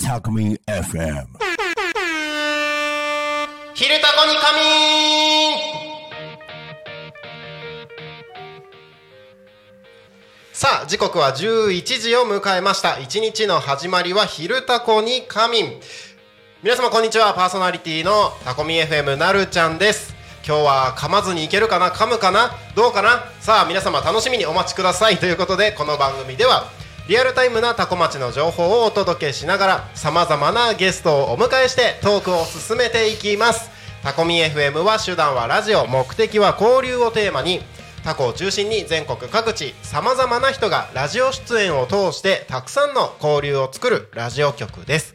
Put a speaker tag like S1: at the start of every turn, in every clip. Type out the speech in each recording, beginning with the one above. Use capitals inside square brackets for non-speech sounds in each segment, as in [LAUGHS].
S1: タコミ FM
S2: 昼タコに仮眠さあ時刻は11時を迎えました一日の始まりは昼タコに仮眠皆様こんにちはパーソナリティのタコミ FM なるちゃんです今日は噛まずにいけるかな噛むかなどうかなさあ皆様楽しみにお待ちください。ということでこの番組ではリアルタイムなタコ町の情報をお届けしながらさまざまなゲストをお迎えしてトークを進めていきます。タコミ FM は手段はラジオ目的は交流をテーマにタコを中心に全国各地さまざまな人がラジオ出演を通してたくさんの交流を作るラジオ局です。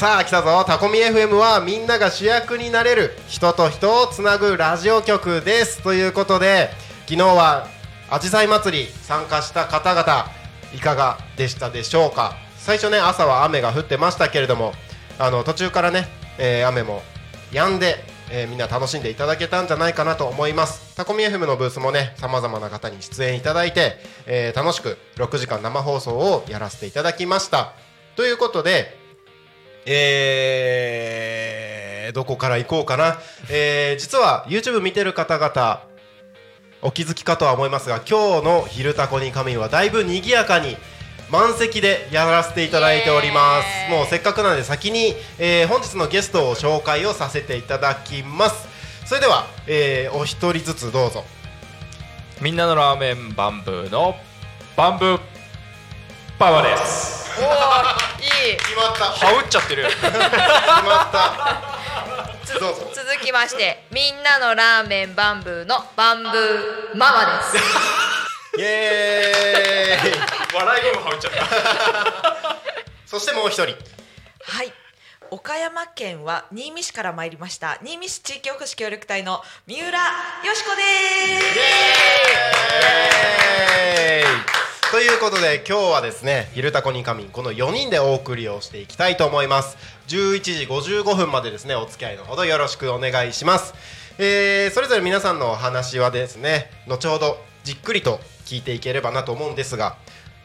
S2: さあ来たぞタコミ FM はみんなが主役になれる人と人をつなぐラジオ局です。ということで昨日はあじさい祭り参加した方々いかがでしたでしょうか？最初ね朝は雨が降ってましたけれどもあの途中からね、えー雨も止んで、えーみんな楽しんでいただけたんじゃないかなと思います。タコミ FM のブースもねさまざまな方に出演いただいて、えー楽しく6時間生放送をやらせていただきました。ということでえーどこから行こうかな、えー実は YouTube 見てる方々お気づきかとは思いますが今日の「昼タコに仮眠」はだいぶ賑やかに満席でやらせていただいております。もうせっかくなので先に、えー本日のゲストを紹介をさせていただきます。それでは、えーお一人ずつどうぞ。
S3: みんなのラーメンバンブーのバンブーパワーです。
S4: おおいい。
S2: 決まった。決
S3: はうっちゃってる。
S2: まった。どうぞ。
S4: 続きましてみんなのラーメンバンブーのバンブーママです。
S2: イエーイ。
S3: 笑い声もはうっちゃった。
S2: そしてもう一人。
S5: はい。岡山県は新見市から参りました。新見市地域おこし協力隊の三浦よしこです。
S2: イエーイということで今日はですね「昼タコに仮眠」この4人でお送りをしていきたいと思います。11時55分までですねお付き合いのほどよろしくお願いします、えーそれぞれ皆さんのお話はですね後ほどじっくりと聞いていければなと思うんですが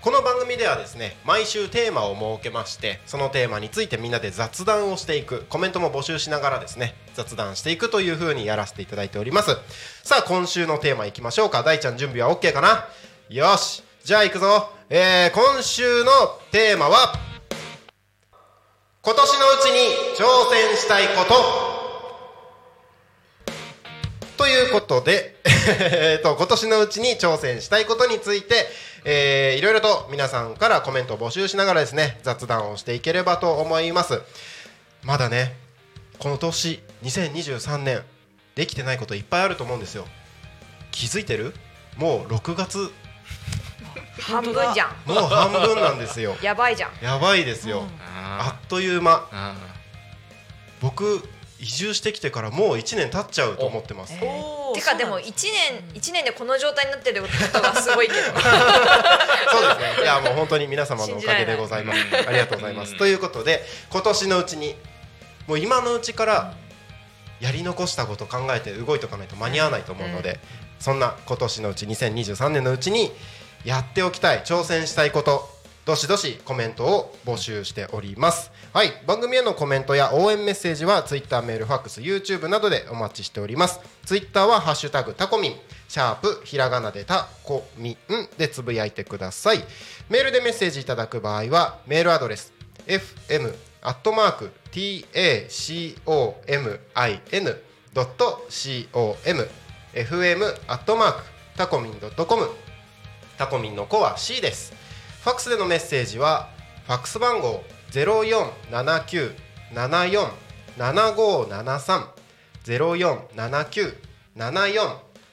S2: この番組ではですね毎週テーマを設けましてそのテーマについてみんなで雑談をしていくコメントも募集しながらですね雑談していくという風にやらせていただいております。さあ今週のテーマいきましょうか。大ちゃん準備は OK かな？よし。じゃあ行くぞ、えー、今週のテーマは今年のうちに挑戦したいこと。ということで、[LAUGHS] えーと今年のうちに挑戦したいことについて、えーいろいろと皆さんからコメントを募集しながらですね雑談をしていければと思います。まだねこの年2023年できてないこといっぱいあると思うんですよ。気づいてる？もう6月
S4: 半分じゃん。
S2: もう半分なんですよ。
S4: やばいじゃん。
S2: やばいですよ、あっという間。僕移住してきてからもう1年経っちゃうと思ってます。
S5: おー
S4: てかでも1年一年でこの状態になってることがすごいけど。[LAUGHS]
S2: そうですね。いやもう本当に皆様のおかげでございます。ありがとうございます。ということで今年のうちにもう今のうちからやり残したこと考えて動いておかないと間に合わないと思うので、そんな今年のうち2023年のうちにやっておきたい挑戦したいことどしどしコメントを募集しております。はい番組へのコメントや応援メッセージは Twitter メールファックス YouTube などでお待ちしております。Twitter は「ハッシュタグタコミン」シャープひらがなでタコミンでつぶやいてください。メールでメッセージいただく場合はメールアドレス fm アットマーク tacomin ドット com fm アットマークタコミンドットコムタコミンの子は C です。ファックスでのメッセージはファックス番号0479747573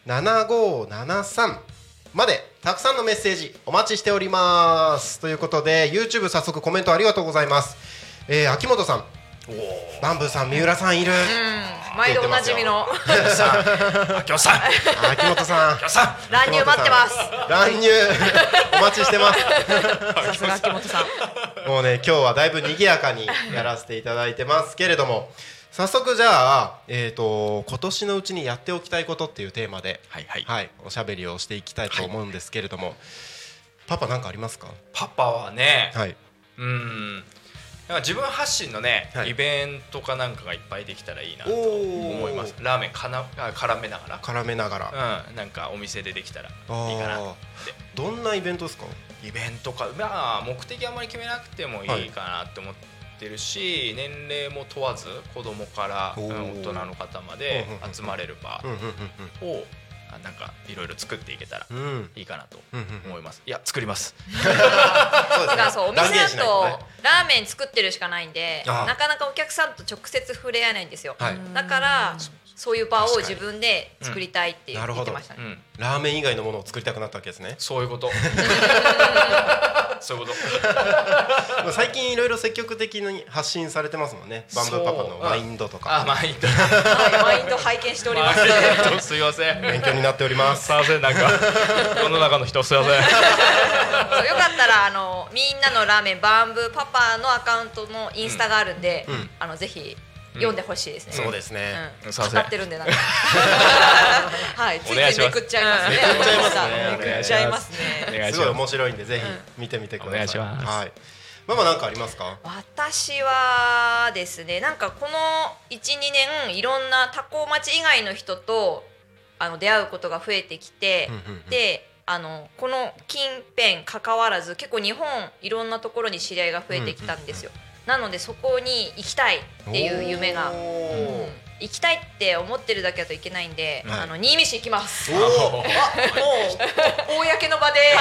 S2: 0479747573までたくさんのメッセージお待ちしております。ということで YouTube 早速コメントありがとうございます、えー、秋元さん。バンブーさん三浦さんいる、
S4: うん。毎度おなじみの。
S3: さん秋元さん。秋
S2: 秋元さん。
S3: 元さん。
S4: 乱入待ってます。
S2: 乱入。お待ちしてます。
S5: さすが秋元さん。
S2: もうね今日はだいぶ賑やかにやらせていただいてますけれども早速じゃあ、えー、と今年のうちにやっておきたいことっていうテーマで、
S3: はいはい。
S2: はい、おしゃべりをしていきたいと思うんですけれども、パパ何かありますか？
S3: パパはね
S2: はい。
S3: うんなんか自分発信のね、
S2: はい。
S3: イベントかなんかがいっぱいできたらいいなと思います。ラーメンかなあ絡めなが
S2: 絡めながら、
S3: らうんなんかお店でできたらいいかなって。
S2: どんなイベントですか？
S3: イベントか。まあ目的あんまり決めなくてもいいかなって思ってるし、年齢も問わず子供から大人の方まで集まれる場をあなんかいろいろ作っていけたらいいかなと思います。いや作ります。[LAUGHS]
S2: そうです
S4: だからそうお店だと
S2: ね。
S4: ラーメン作ってるしかないんで
S2: ああ。
S4: なかなかお客さんと直接触れ合えないんですよ、
S2: はい。
S4: だからそういう場を自分で作りたいって言
S2: うん。なるほど
S4: ってましたね、
S3: うん。
S2: ラーメン以外のものを作りたくなったわけですね。
S3: そういうこと。[LAUGHS] そういうこと。
S2: ま [LAUGHS] あ最近いろいろ積極的に発信されてますもんね。バンブーパパのマインドとか。
S3: あマインド。
S5: はいマインド拝見しております。
S3: マインド。すいません。
S2: 勉強になっております。
S3: すいませんなんか。世の中の人すいません。
S4: そうよかったらあのみんなのラーメンバンブーパパのアカウントのインスタがあるんで、
S2: うん。
S4: あのぜひ読んでほしいですね、
S2: そうですね、
S4: 語ってるんでなんか。[LAUGHS]
S5: はい。ついついめくっちゃいますね。
S2: めくっちゃいますね。
S5: めくっちゃいますね。
S3: お願いします。
S2: すごい面白いんでぜひ見てみてください、
S3: お願いします。
S2: はい。ママなんかありますか？
S4: 私はですねなんかこの12年いろんな多古町以外の人とあの出会うことが増えてきて、
S2: うんうんうん。
S4: であのこの近辺関わらず結構日本いろんなところに知り合いが増えてきたんですよ、なのでそこに行きたいっていう夢が、
S2: お
S4: うん。
S2: ー
S4: 行きたいって思ってるだけだといけないんで、
S2: はい。
S4: あの新見市行きます。
S2: おー。
S5: もう公の場で。[LAUGHS]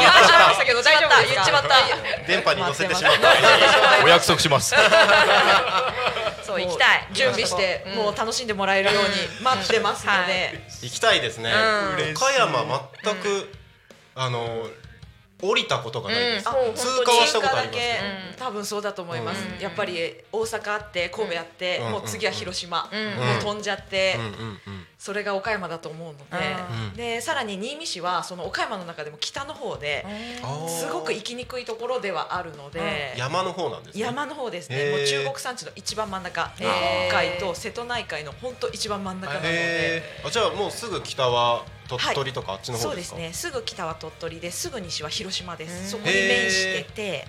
S5: 言ってしまいましたけど大丈夫ですか？
S4: 言っちまった
S2: 電波に乗せてしまった。
S3: お約束します。[LAUGHS]
S4: そう行きたい。
S5: 準備して
S4: うん。
S5: もう楽しんでもらえるように待ってますので。
S2: 行きたいですね、
S4: うん。
S2: 岡山全く、あの降りたことがないです、通過はしたことあります
S5: 多分そうだと思います。
S4: うん。
S5: やっぱり大阪あって神戸あって
S2: うん。
S5: もう次は広島。
S4: うん。
S5: もう飛んじゃってそれが岡山だと思うの
S2: うん。
S5: ででさらに新見市はその岡山の中でも北の方ですごく行きにくいところではあるので
S2: 山の方なんですね。
S5: 山の方ですね。もう中国山地の一番真ん中日本海と瀬戸内海の本当一番真ん中なので。
S2: あじゃあもうすぐ北は鳥取とかあっちの
S5: そうです
S2: 方ですか、
S5: ね。すぐ北は鳥取ですぐ西は広島で
S4: うん。
S5: すそこに面してて。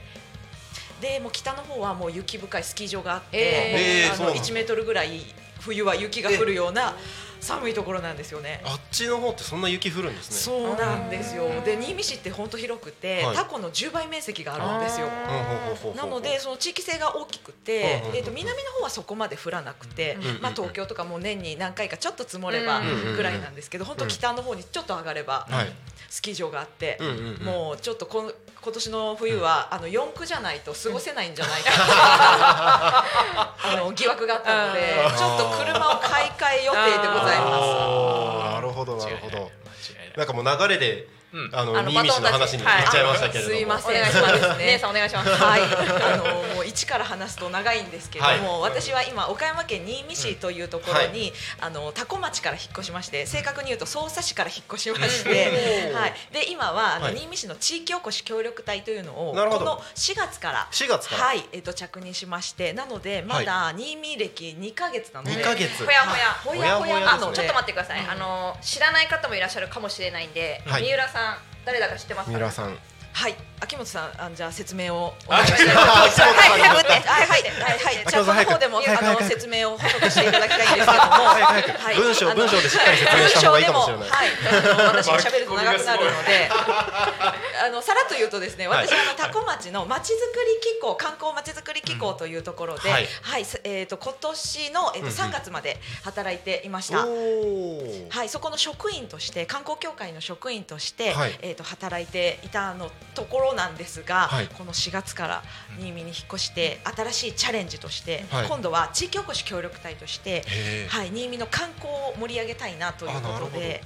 S5: でもう北の方はもう雪深いスキー場があって、あの
S2: そうなんだ。
S5: 1メートルぐらい冬は雪が降るような寒いところなんですよね。
S2: あっちの方ってそんな雪降るんですね。
S5: そうなんですよ。で新見市って本当広くて、
S2: はい。
S5: タコの10倍面積があるんですよ。なのでその地域性が大きくて、えー、と南の方はそこまで降らなくて、まあ、東京とかも年に何回かちょっと積もれば
S4: うん
S2: うんうん
S5: ぐらいなんですけど、本当北の方にちょっと上がれば
S2: はい。
S5: スキー場があって、もうちょっとこの今年の冬は、あの四駆じゃないと過ごせないんじゃないか [LAUGHS] あの疑惑があったので
S2: うん。
S5: ちょっと車を買い替え予定でございま
S2: おなんかもう流れで、あの
S4: あの
S2: 新見市の話に行っちゃいましたけれども、
S5: すいません。
S4: お願い。します
S5: そうですね
S4: 姉さんお願いします。
S5: す。[LAUGHS] はい、あのもう一から話すと長いんですけれども、
S2: はい。
S5: 私は今岡山県新見市というところに、あの多古町から引っ越しまして正確に言うと匝瑳市から引っ越しまして、
S2: うん。
S5: はい、で今は新見市の地域おこし協力隊というのをこの4月から
S2: 4月から、
S5: はい、えっ、と着任しまして、なのでまだ新見歴2ヶ月なので、
S2: 2ヶ月。
S4: ほやほや
S5: ほやほや
S4: あのちょっと待ってください、あの知らない方もいらっしゃるかもしれないんで、
S2: はい。
S4: 三浦さん誰だか知ってますか
S2: 三浦さん。
S5: はい、秋元さん、あじゃあ説明を。お
S3: あ
S5: 願いしたいと思いまはい、はい、はい、はい、はい、チャットの方でも、あの説明を補足していただきたいんですけども、はい
S2: 文章文章でしっかり説明した方がいいかもしれない。
S5: はい、私が喋ると長くなるので、[LAUGHS] あのさらっと言うとですね、
S2: はい。
S5: 私はあの多古町のまちづくり機構、観光まちづくり機構というところで、
S2: は
S5: はいえっと今年のえっと
S2: うんうん。
S5: 3月まで働いていました。はい、そこの職員として観光協会の職員として、
S2: はい。
S5: えー、と働いていたのところなんですが、
S2: はい。
S5: この4月から新見に引っ越して新しいチャレンジとして、
S2: はい。
S5: 今度は地域おこし協力隊として、はい、新見の観光を盛り上げたいなということで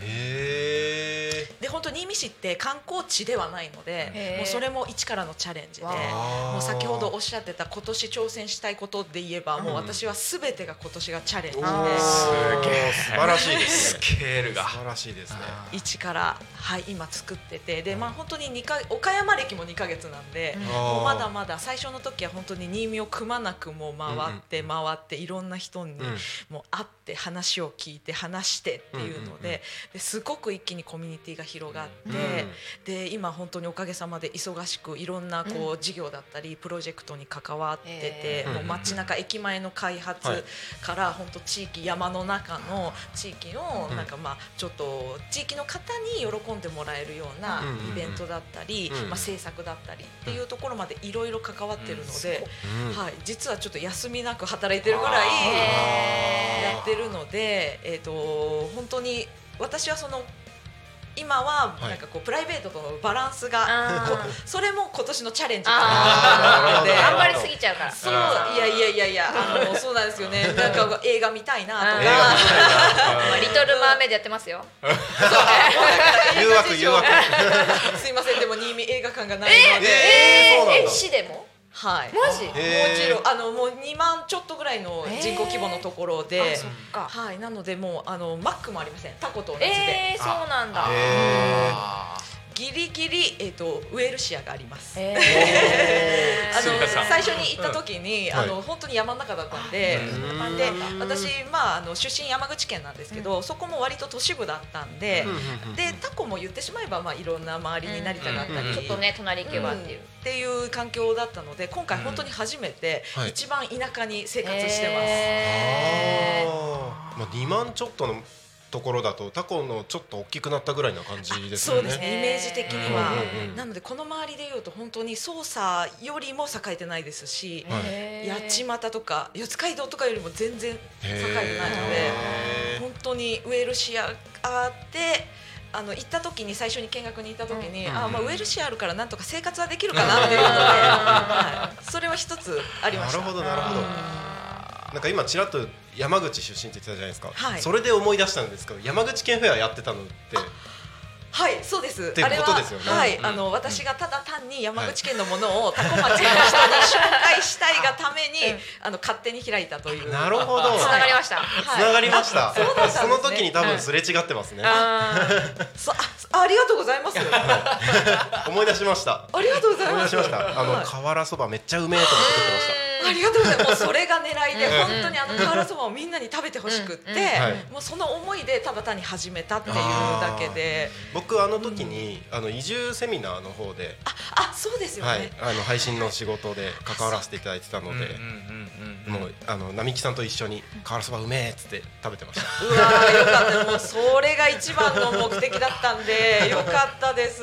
S3: うん
S2: へ
S5: 本当新見市って観光地ではないのでもうそれも一からのチャレンジでもう先ほどおっしゃってた今年挑戦したいことで言えばもう私はすべてが今年がチャレンジで。
S2: おー
S3: すげえ
S2: 素晴らしいです
S3: ス
S2: ね
S3: ケー。ルが
S2: 素晴らしいですね。
S5: 一からはい今作ってて。でまあ本当に二か岡山歴も2ヶ月なんで。もうまだまだ最初の時は本当に新見をくまなくもう回って回っていろんな人に
S2: うん。
S5: もう会って話を聞いて話してっていうの
S2: うんうんうん
S5: でですごく一気にコミュニティが広がって
S2: うん。
S5: で今本当におかげさまで忙しくいろんなこう事業だったりプロジェクトに関わってて
S4: へ
S2: ー
S5: もう街中駅前の開発
S2: はい。
S5: から本当地域山の中の地域の
S2: うん。
S5: なんかまあちょっと地域の方に喜んでもらえるような
S2: うんうんうん。
S5: イベントだったり
S2: うん。
S5: まあ制作だったりっていうところまでいろいろ関わってるので。
S2: うん。
S5: はい、実はちょっと休みなく働いてるぐらいやってるので、えー、と本当に私はその今は
S2: はい。
S5: なんかこうプライベートとのバランスが、それも今年のチャレンジか
S4: あ
S5: なと思ってて
S4: 頑張りすぎちゃうから。
S5: そういやいやいやいやあのそうなんですよね。[LAUGHS] なんか映画見たいなとか。[LAUGHS]
S4: リトルマーメイドやってますよ。
S2: 誘惑 [LAUGHS] 誘惑。
S5: すいません。でも新見映画館がないので、
S2: え
S4: え市でも
S5: はい。
S4: マジ？
S5: もちろんあのもう2万ちょっとぐらいの人口規模のところで、
S4: あそっか。
S5: はい、なのでもうあのマックもありません。タコと同じで、
S4: えー、そうなんだ
S5: ギリギリ、えー、とウェルシアがあります。
S4: え [LAUGHS]
S5: あの最初に行った時に、
S2: ん。
S5: あの本当に山の中だったんで、
S2: うん。
S5: で私まああの出身山口県なんですけど、そこも割と都市部だったんで、
S2: うん
S5: でタコも言ってしまえばまあいろんな周りに成田があったり、
S2: うん
S4: ちょっとね隣行けばっていう、
S5: っていう環境だったので今回本当に初めて
S2: はい。
S5: 一番田舎に生活してます。
S4: へー。
S2: まあ2万ちょっとのところだとタコのちょっと大きくなったぐらいな感じですよね。
S5: そうですね。イメージ的には、なのでこの周りでいうと本当に捜査よりも栄えてないですし、八街とか四街道とかよりも全然栄えてないので本当にウェルシアあってあの行った時に最初に見学に行った時に、
S2: うん
S5: あまあウェルシアあるからなんとか生活はできるかなっていうので、[LAUGHS] はい、それは一つありました。
S2: なるほどなるほど。なんか今ちらっと山口出身って言ってたじゃないですか、
S5: はい。
S2: それで思い出したんですけど山口県フェアやってたのって。
S5: はい、そうです。
S2: ていう
S5: あれは
S2: ことですよね。
S5: はい、
S2: うん
S5: あの私がただ単に山口県のものをタコ町の人に紹介したいがために、[LAUGHS] あの勝手に開いたという。
S2: なるほど。
S4: つながりました、
S5: はい。
S2: つながりました、
S5: そうだったんですね。
S2: その時に多分すれ違ってますね、
S4: あ
S5: そあありがとうございます。[LAUGHS]
S2: 思い出しました。
S5: ありがとうございます。
S2: 思い出しました。あの
S5: はい。
S2: 瓦そばめっちゃうめえと思って作ってました
S5: ありがとうございます。もうそれが狙いで、
S2: うん。
S5: 本当にあの瓦そばをみんなに食べてほしくって、もうその思いでただ単に始めたっていうだけで、
S2: 僕あの時に、あの移住セミナーの方で、
S5: あ、そうですよね。
S2: はい、あの配信の仕事で関わらせていただいてたので、もうあの並木さんと一緒に瓦そばうめえっつって食べてました。
S5: うわーよかった。もうそれが一番の目的だったんでよかったです。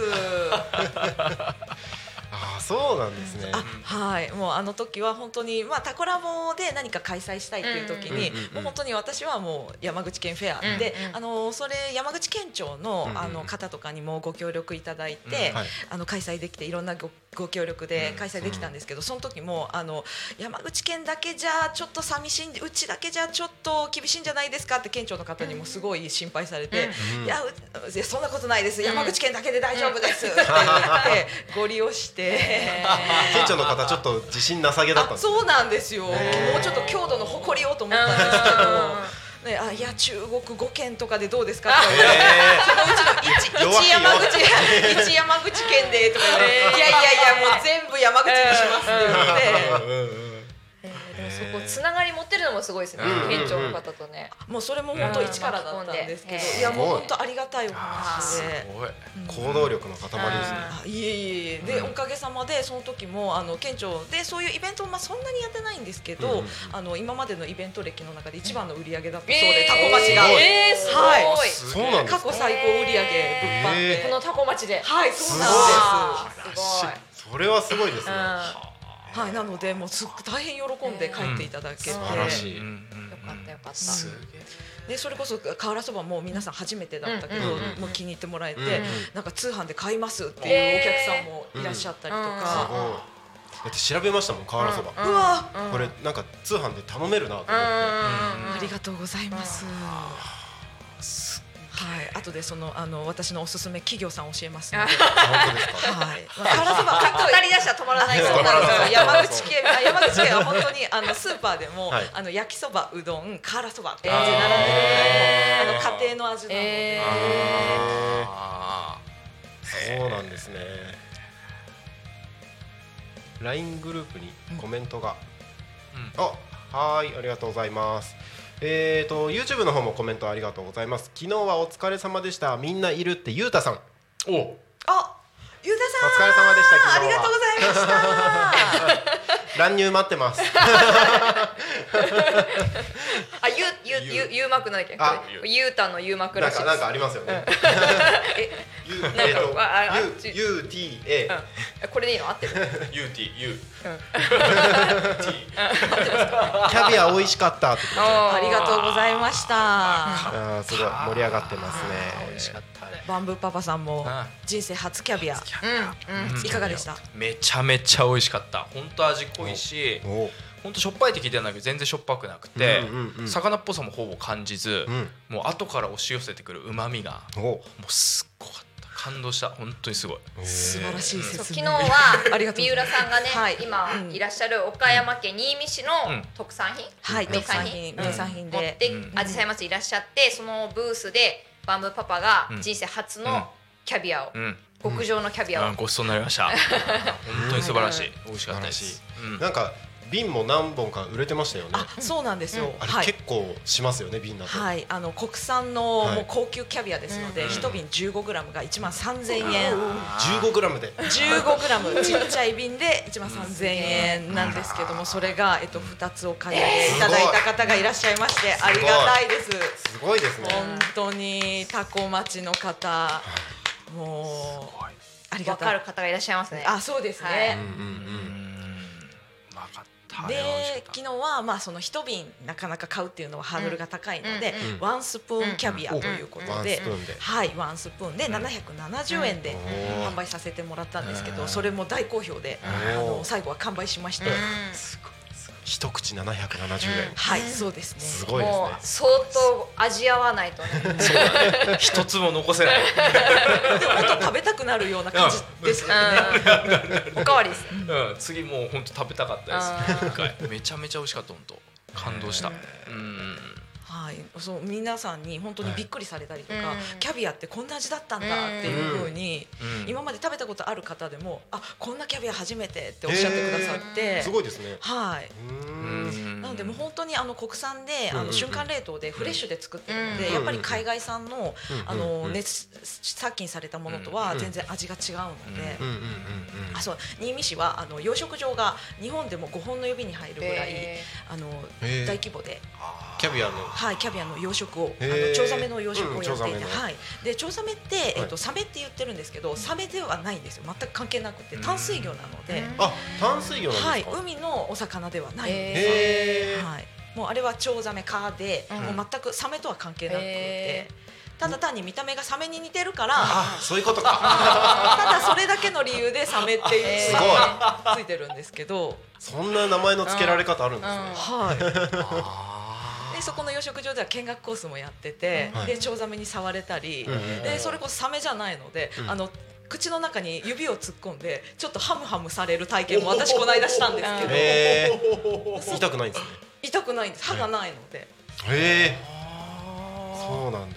S2: ああそうなんですね、
S5: あはい。もうあの時は本当にまあタコラボで何か開催したいっていう時に、もう本当に私はもう山口県フェア
S4: うん
S5: で、
S4: うん。
S5: あのそれ山口県庁の,、あの方とかにもご協力いただいて、あの開催できていろんなごご協力で開催できたんですけど、その時もあの山口県だけじゃちょっと寂しいんでうちだけじゃちょっと厳しいんじゃないですかって県庁の方にもすごい心配されて、
S2: うん
S5: いやういやそんなことないです。山口県だけで大丈夫です。って言ってご利用して。
S2: 県庁 [LAUGHS] の方ちょっと自信なさげだった
S5: そうなんですよ、もうちょっと郷土の誇りをと思ったんですけど、ね、あいや中国5県とかでどうですかと。か言われてそのうちの 1,
S2: 弱気
S5: 山口一山口県でとか言いやいやいやもう全部山口にしますって言って、
S4: こつながり持ってるのもすごいですね、
S2: うん
S4: 県庁の方とね、
S5: もうそれも本当一からだったんですけど、
S4: うん
S5: いやもう本当ありがたいお話で。
S3: ごい。
S2: 行動力の塊ですね。
S5: あいえいえいえ。で、おかげさまでその時もあの県庁でそういうイベントをまあそんなにやってないんですけど、
S2: うんうんうん。
S5: あの今までのイベント歴の中で一番の売り上げだったそう
S4: えー
S5: で、タコ町が、
S4: えー、すごい、
S5: はい。
S2: そうなんですか？
S5: 過去最高売り上げ物販。で、
S2: え
S4: このタコ町で、
S5: はいそうなん
S4: あーすごい、
S2: それはすごいですね、
S4: うん。
S5: ですはいなのでもうすっごく大変喜んで帰っていただけて、
S4: うん。
S2: 素晴らしい。
S4: よかったよかった。
S5: でそれこそ瓦そばも皆さん初めてだったけど、
S2: うんうんうん
S5: もう気に入ってもらえて、
S2: うんうん
S5: なんか通販で買いますっていうお客さんもいらっしゃったりと
S2: す
S5: か、
S2: だって調べましたもん瓦そば、
S5: うわ、
S4: うん
S2: これなんか通販で頼めるなと思って、
S5: ありがとうございます。はい、後でそのあの私のおすすめ企業さん教えますはい、まあ、辛そばかっ
S4: 語り出したら止まらない。
S5: そうなんですよ山口県あ山口県は本当にあのスーパーでも、
S2: はい。
S5: あの焼きそばうどん辛そばって並んでるぐらいの、あの家庭の味なので、
S2: そうなんですね。LINE グループにコメントが、
S3: うん。
S2: あはーいありがとうございますえーと YouTube の方もコメントありがとうございます。昨日はお疲れ様でした。みんないるってゆうたさん。
S3: ーお。
S5: あゆうた
S2: お
S5: さん。
S2: 疲れ様でした昨日は。
S5: ありがとうございました。
S2: 乱入待ってます。[LAUGHS]
S4: あゆゆゆゆうまくなんだっけ？
S2: あ
S4: ゆうたのゆうまくらしいです。
S2: なんかなんかありますよね。[LAUGHS]
S4: え
S2: ゆ
S4: なんか
S2: えーと
S4: あああ
S2: ゆ UTA
S4: うん。これでいいの？合ってる
S3: ？UT
S2: キャビア美味しかったってこと
S4: あ
S5: ありがとうございました。
S2: すごい盛り上がってますね。
S3: 美味しかった。ね
S5: バンブーパパさんも
S3: あ
S5: 人生初キャビア。いかがでした？
S3: めちゃめちゃ美味しかった。本当味濃いし
S2: お。
S3: 本当しょっぱいって聞いてたんだけど全然しょっぱくなくて、魚っぽさもほぼ感じず、
S2: うん。
S3: もう後から押し寄せてくる旨味が
S2: お。
S3: もうすっごかった感動した。本当にすごい。
S5: 素晴らしい
S4: 昨日は [LAUGHS] 三浦さんがね、
S5: はい。
S4: 今
S5: うん。
S4: いらっしゃる岡山県新見市の
S3: うん。
S4: 特産品、
S5: はい
S4: 名産
S5: 特産品。
S4: 品
S5: 名産品で。
S4: 持って
S3: うん。
S4: あじさいらっしゃってそのブースでバンブーパパが
S3: うん。
S4: 人生初
S3: うん。
S4: のキャビアを、
S3: うん。
S4: 極上のキャビアを、
S3: あごちそうになりました。[LAUGHS] 本当に素晴らしい。美味しかったです、うん。
S2: なんか瓶も何本か売れてましたよね。
S5: あそうなんですよ、
S2: あれ
S5: はい。
S2: 結構しますよね瓶だと。
S5: はい、あの国産の
S2: はい。
S5: もう高級キャビアですので、
S3: うん。
S5: 一瓶15グラムが1万3000円。
S2: 15グラムで。
S5: 15グラム。ちっちゃい瓶で1万3000円なんですけどもそれがえっと2つお買い上げいただいた方がいらっしゃいましてありがたいです。
S2: すごいですね。
S5: 本当にタコ町の方もうありが
S4: 分か
S5: たい
S4: る方がいらっしゃいますね。
S5: あそうです
S4: はい
S5: ね、
S2: うんうん
S3: うん
S5: で昨日はまあその一瓶なかなか買うっていうのはハードルが高いので、ワンスプーンキャビアということで、はいワンスプーンで770円で
S2: うん。
S5: 販売させてもらったんですけど、
S3: うん。
S5: それも大好評で、
S2: うん。
S5: あの最後は完売しまして、
S4: うん
S2: 一口770円。
S5: はい、そうですね。
S2: すごいですね。
S4: もう相当味わわないと。ね。
S3: 一つも残せない。
S5: でももっと食べたくなるような感じですよね。
S4: うん。おかわりです。
S3: うん、次もう本当食べたかった
S4: あ
S3: です。めちゃめちゃ美味しかった本当。感動した。うん。
S5: はい、そう皆さんに本当にびっくりされたりとか、
S4: うん。
S5: キャビアってこんな味だったんだっていうふうに、
S3: うん。
S5: 今まで食べたことある方でもあこんなキャビア初めてっておっしゃってくださって、
S2: すごいですね。
S5: はい。なのでもう本当にあの国産であの瞬間冷凍でフレッシュで作ってるので、
S4: うん。
S5: やっぱり海外産の
S2: うん。
S5: あの熱殺菌されたものとは全然味が違うので。あそう。新見市はあの養殖場が日本でも5本の指に入るぐらい、
S4: へ
S5: あの大規模で、
S2: キャビアの
S5: はい、キャビアの養殖をあのチョウザメの養殖をやっていて、
S2: うん
S5: はい、でチョウザメって、えっとサメって言ってるんですけどサメではないんですよ。全く関係なくて
S3: うん。
S5: 淡水魚なので、
S2: あ淡水魚なん
S5: はい
S2: ですか、
S5: 海のお魚ではないんです、はい、もうあれはチョウザメ科で、
S4: うん。
S5: もう全くサメとは関係なくて。
S4: へ。
S5: ただ単に見た目がサメに似てるから
S2: あそういうことか。[LAUGHS]
S5: ただそれだけの理由でサメっていう [LAUGHS]
S4: す
S2: ごい。
S5: ついてるんですけど、
S2: そんな名前の付けられ方あるんですね、
S5: はい。[LAUGHS]
S3: あ
S5: でそこの養殖場では見学コースもやってて、
S2: はい。
S5: でチョウザメに触れたり、
S2: うん
S5: でそれこそサメじゃないので、
S2: うん。
S5: あの口の中に指を突っ込んでちょっとハムハムされる体験も私この間したんですけど、
S2: 痛くないんですね。
S5: 痛くないんです。歯がないので、
S2: へえ
S3: あ
S2: そうなんだ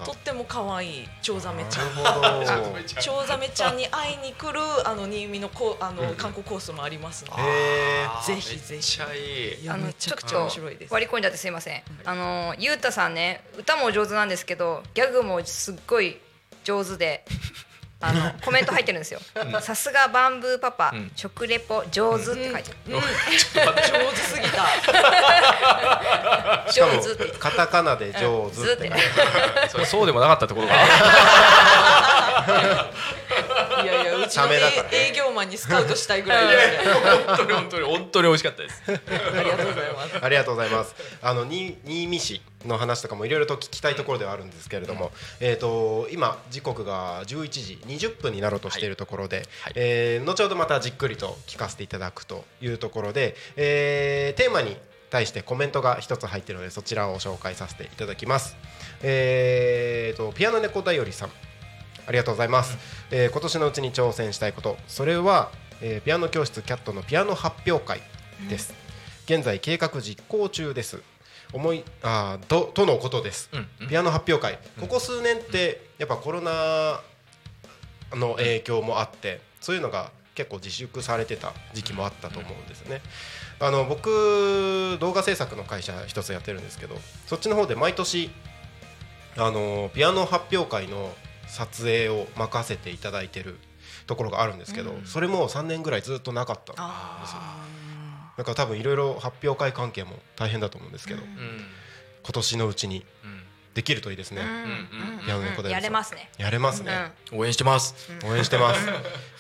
S5: とっても可愛いチョウザメちゃん。[LAUGHS] チョウザメちゃんに会いに来る [LAUGHS] あの新見のこうあの、
S2: うん。
S5: 観光コースもありますので、ぜひぜひ。
S3: めっちゃい
S5: や
S4: あの
S5: めちゃくち
S4: ちょっと
S5: ゃ面白いです。
S4: 割り込んじゃってすいません。あのゆうたさんね歌も上手なんですけどギャグもすっごい上手であのコメント入ってるんですよ。さすがバンブーパパ、
S3: うん。
S4: 食レポ上手って書いて
S5: うん、[LAUGHS] 上手すぎた。
S4: ある
S2: しかも
S4: 上手って
S2: カタカナで上手っ
S4: てて
S3: そうでもなかったところが
S5: いやいやうちの営営業マンにスカウトしたいぐらいですね。
S3: 本当に本当に本当に美味しかったです。
S5: ありがとうございます。
S2: ありがとうございます。あのに新見市の話とかもいろいろと聞きたいところではあるんですけれども、えっ、と今時刻が11時20分になろうとしているところで、
S3: はい。
S2: えー後ほどまたじっくりと聞かせていただくというところで、えーテーマに対してコメントが一つ入っているのでそちらを紹介させていただきます。えー、とピアノ猫だよりさん。ありがとうございます、えー今年のうちに挑戦したいこと。それは、えーピアノ教室キャットのピアノ発表会です、現在計画実行中です思いあーととのことです、
S3: うんうん。
S2: ピアノ発表会。ここ数年ってやっぱコロナの影響もあってそういうのが結構自粛されてた時期もあったと思うんですよね。あの僕動画制作の会社一つやってるんですけどそっちの方で毎年あのピアノ発表会の撮影を任せていただいてるところがあるんですけど、それも3年ぐらいずっとなかったんですよ。だから多分いろいろ発表会関係も大変だと思うんですけど、
S3: うん。
S2: 今年のうちに
S3: うん。
S2: できるといいですね。
S3: うん。
S2: ピアノ猫だより
S4: やれますね。
S2: やれますね。
S3: 応援してます。
S2: 応援してます。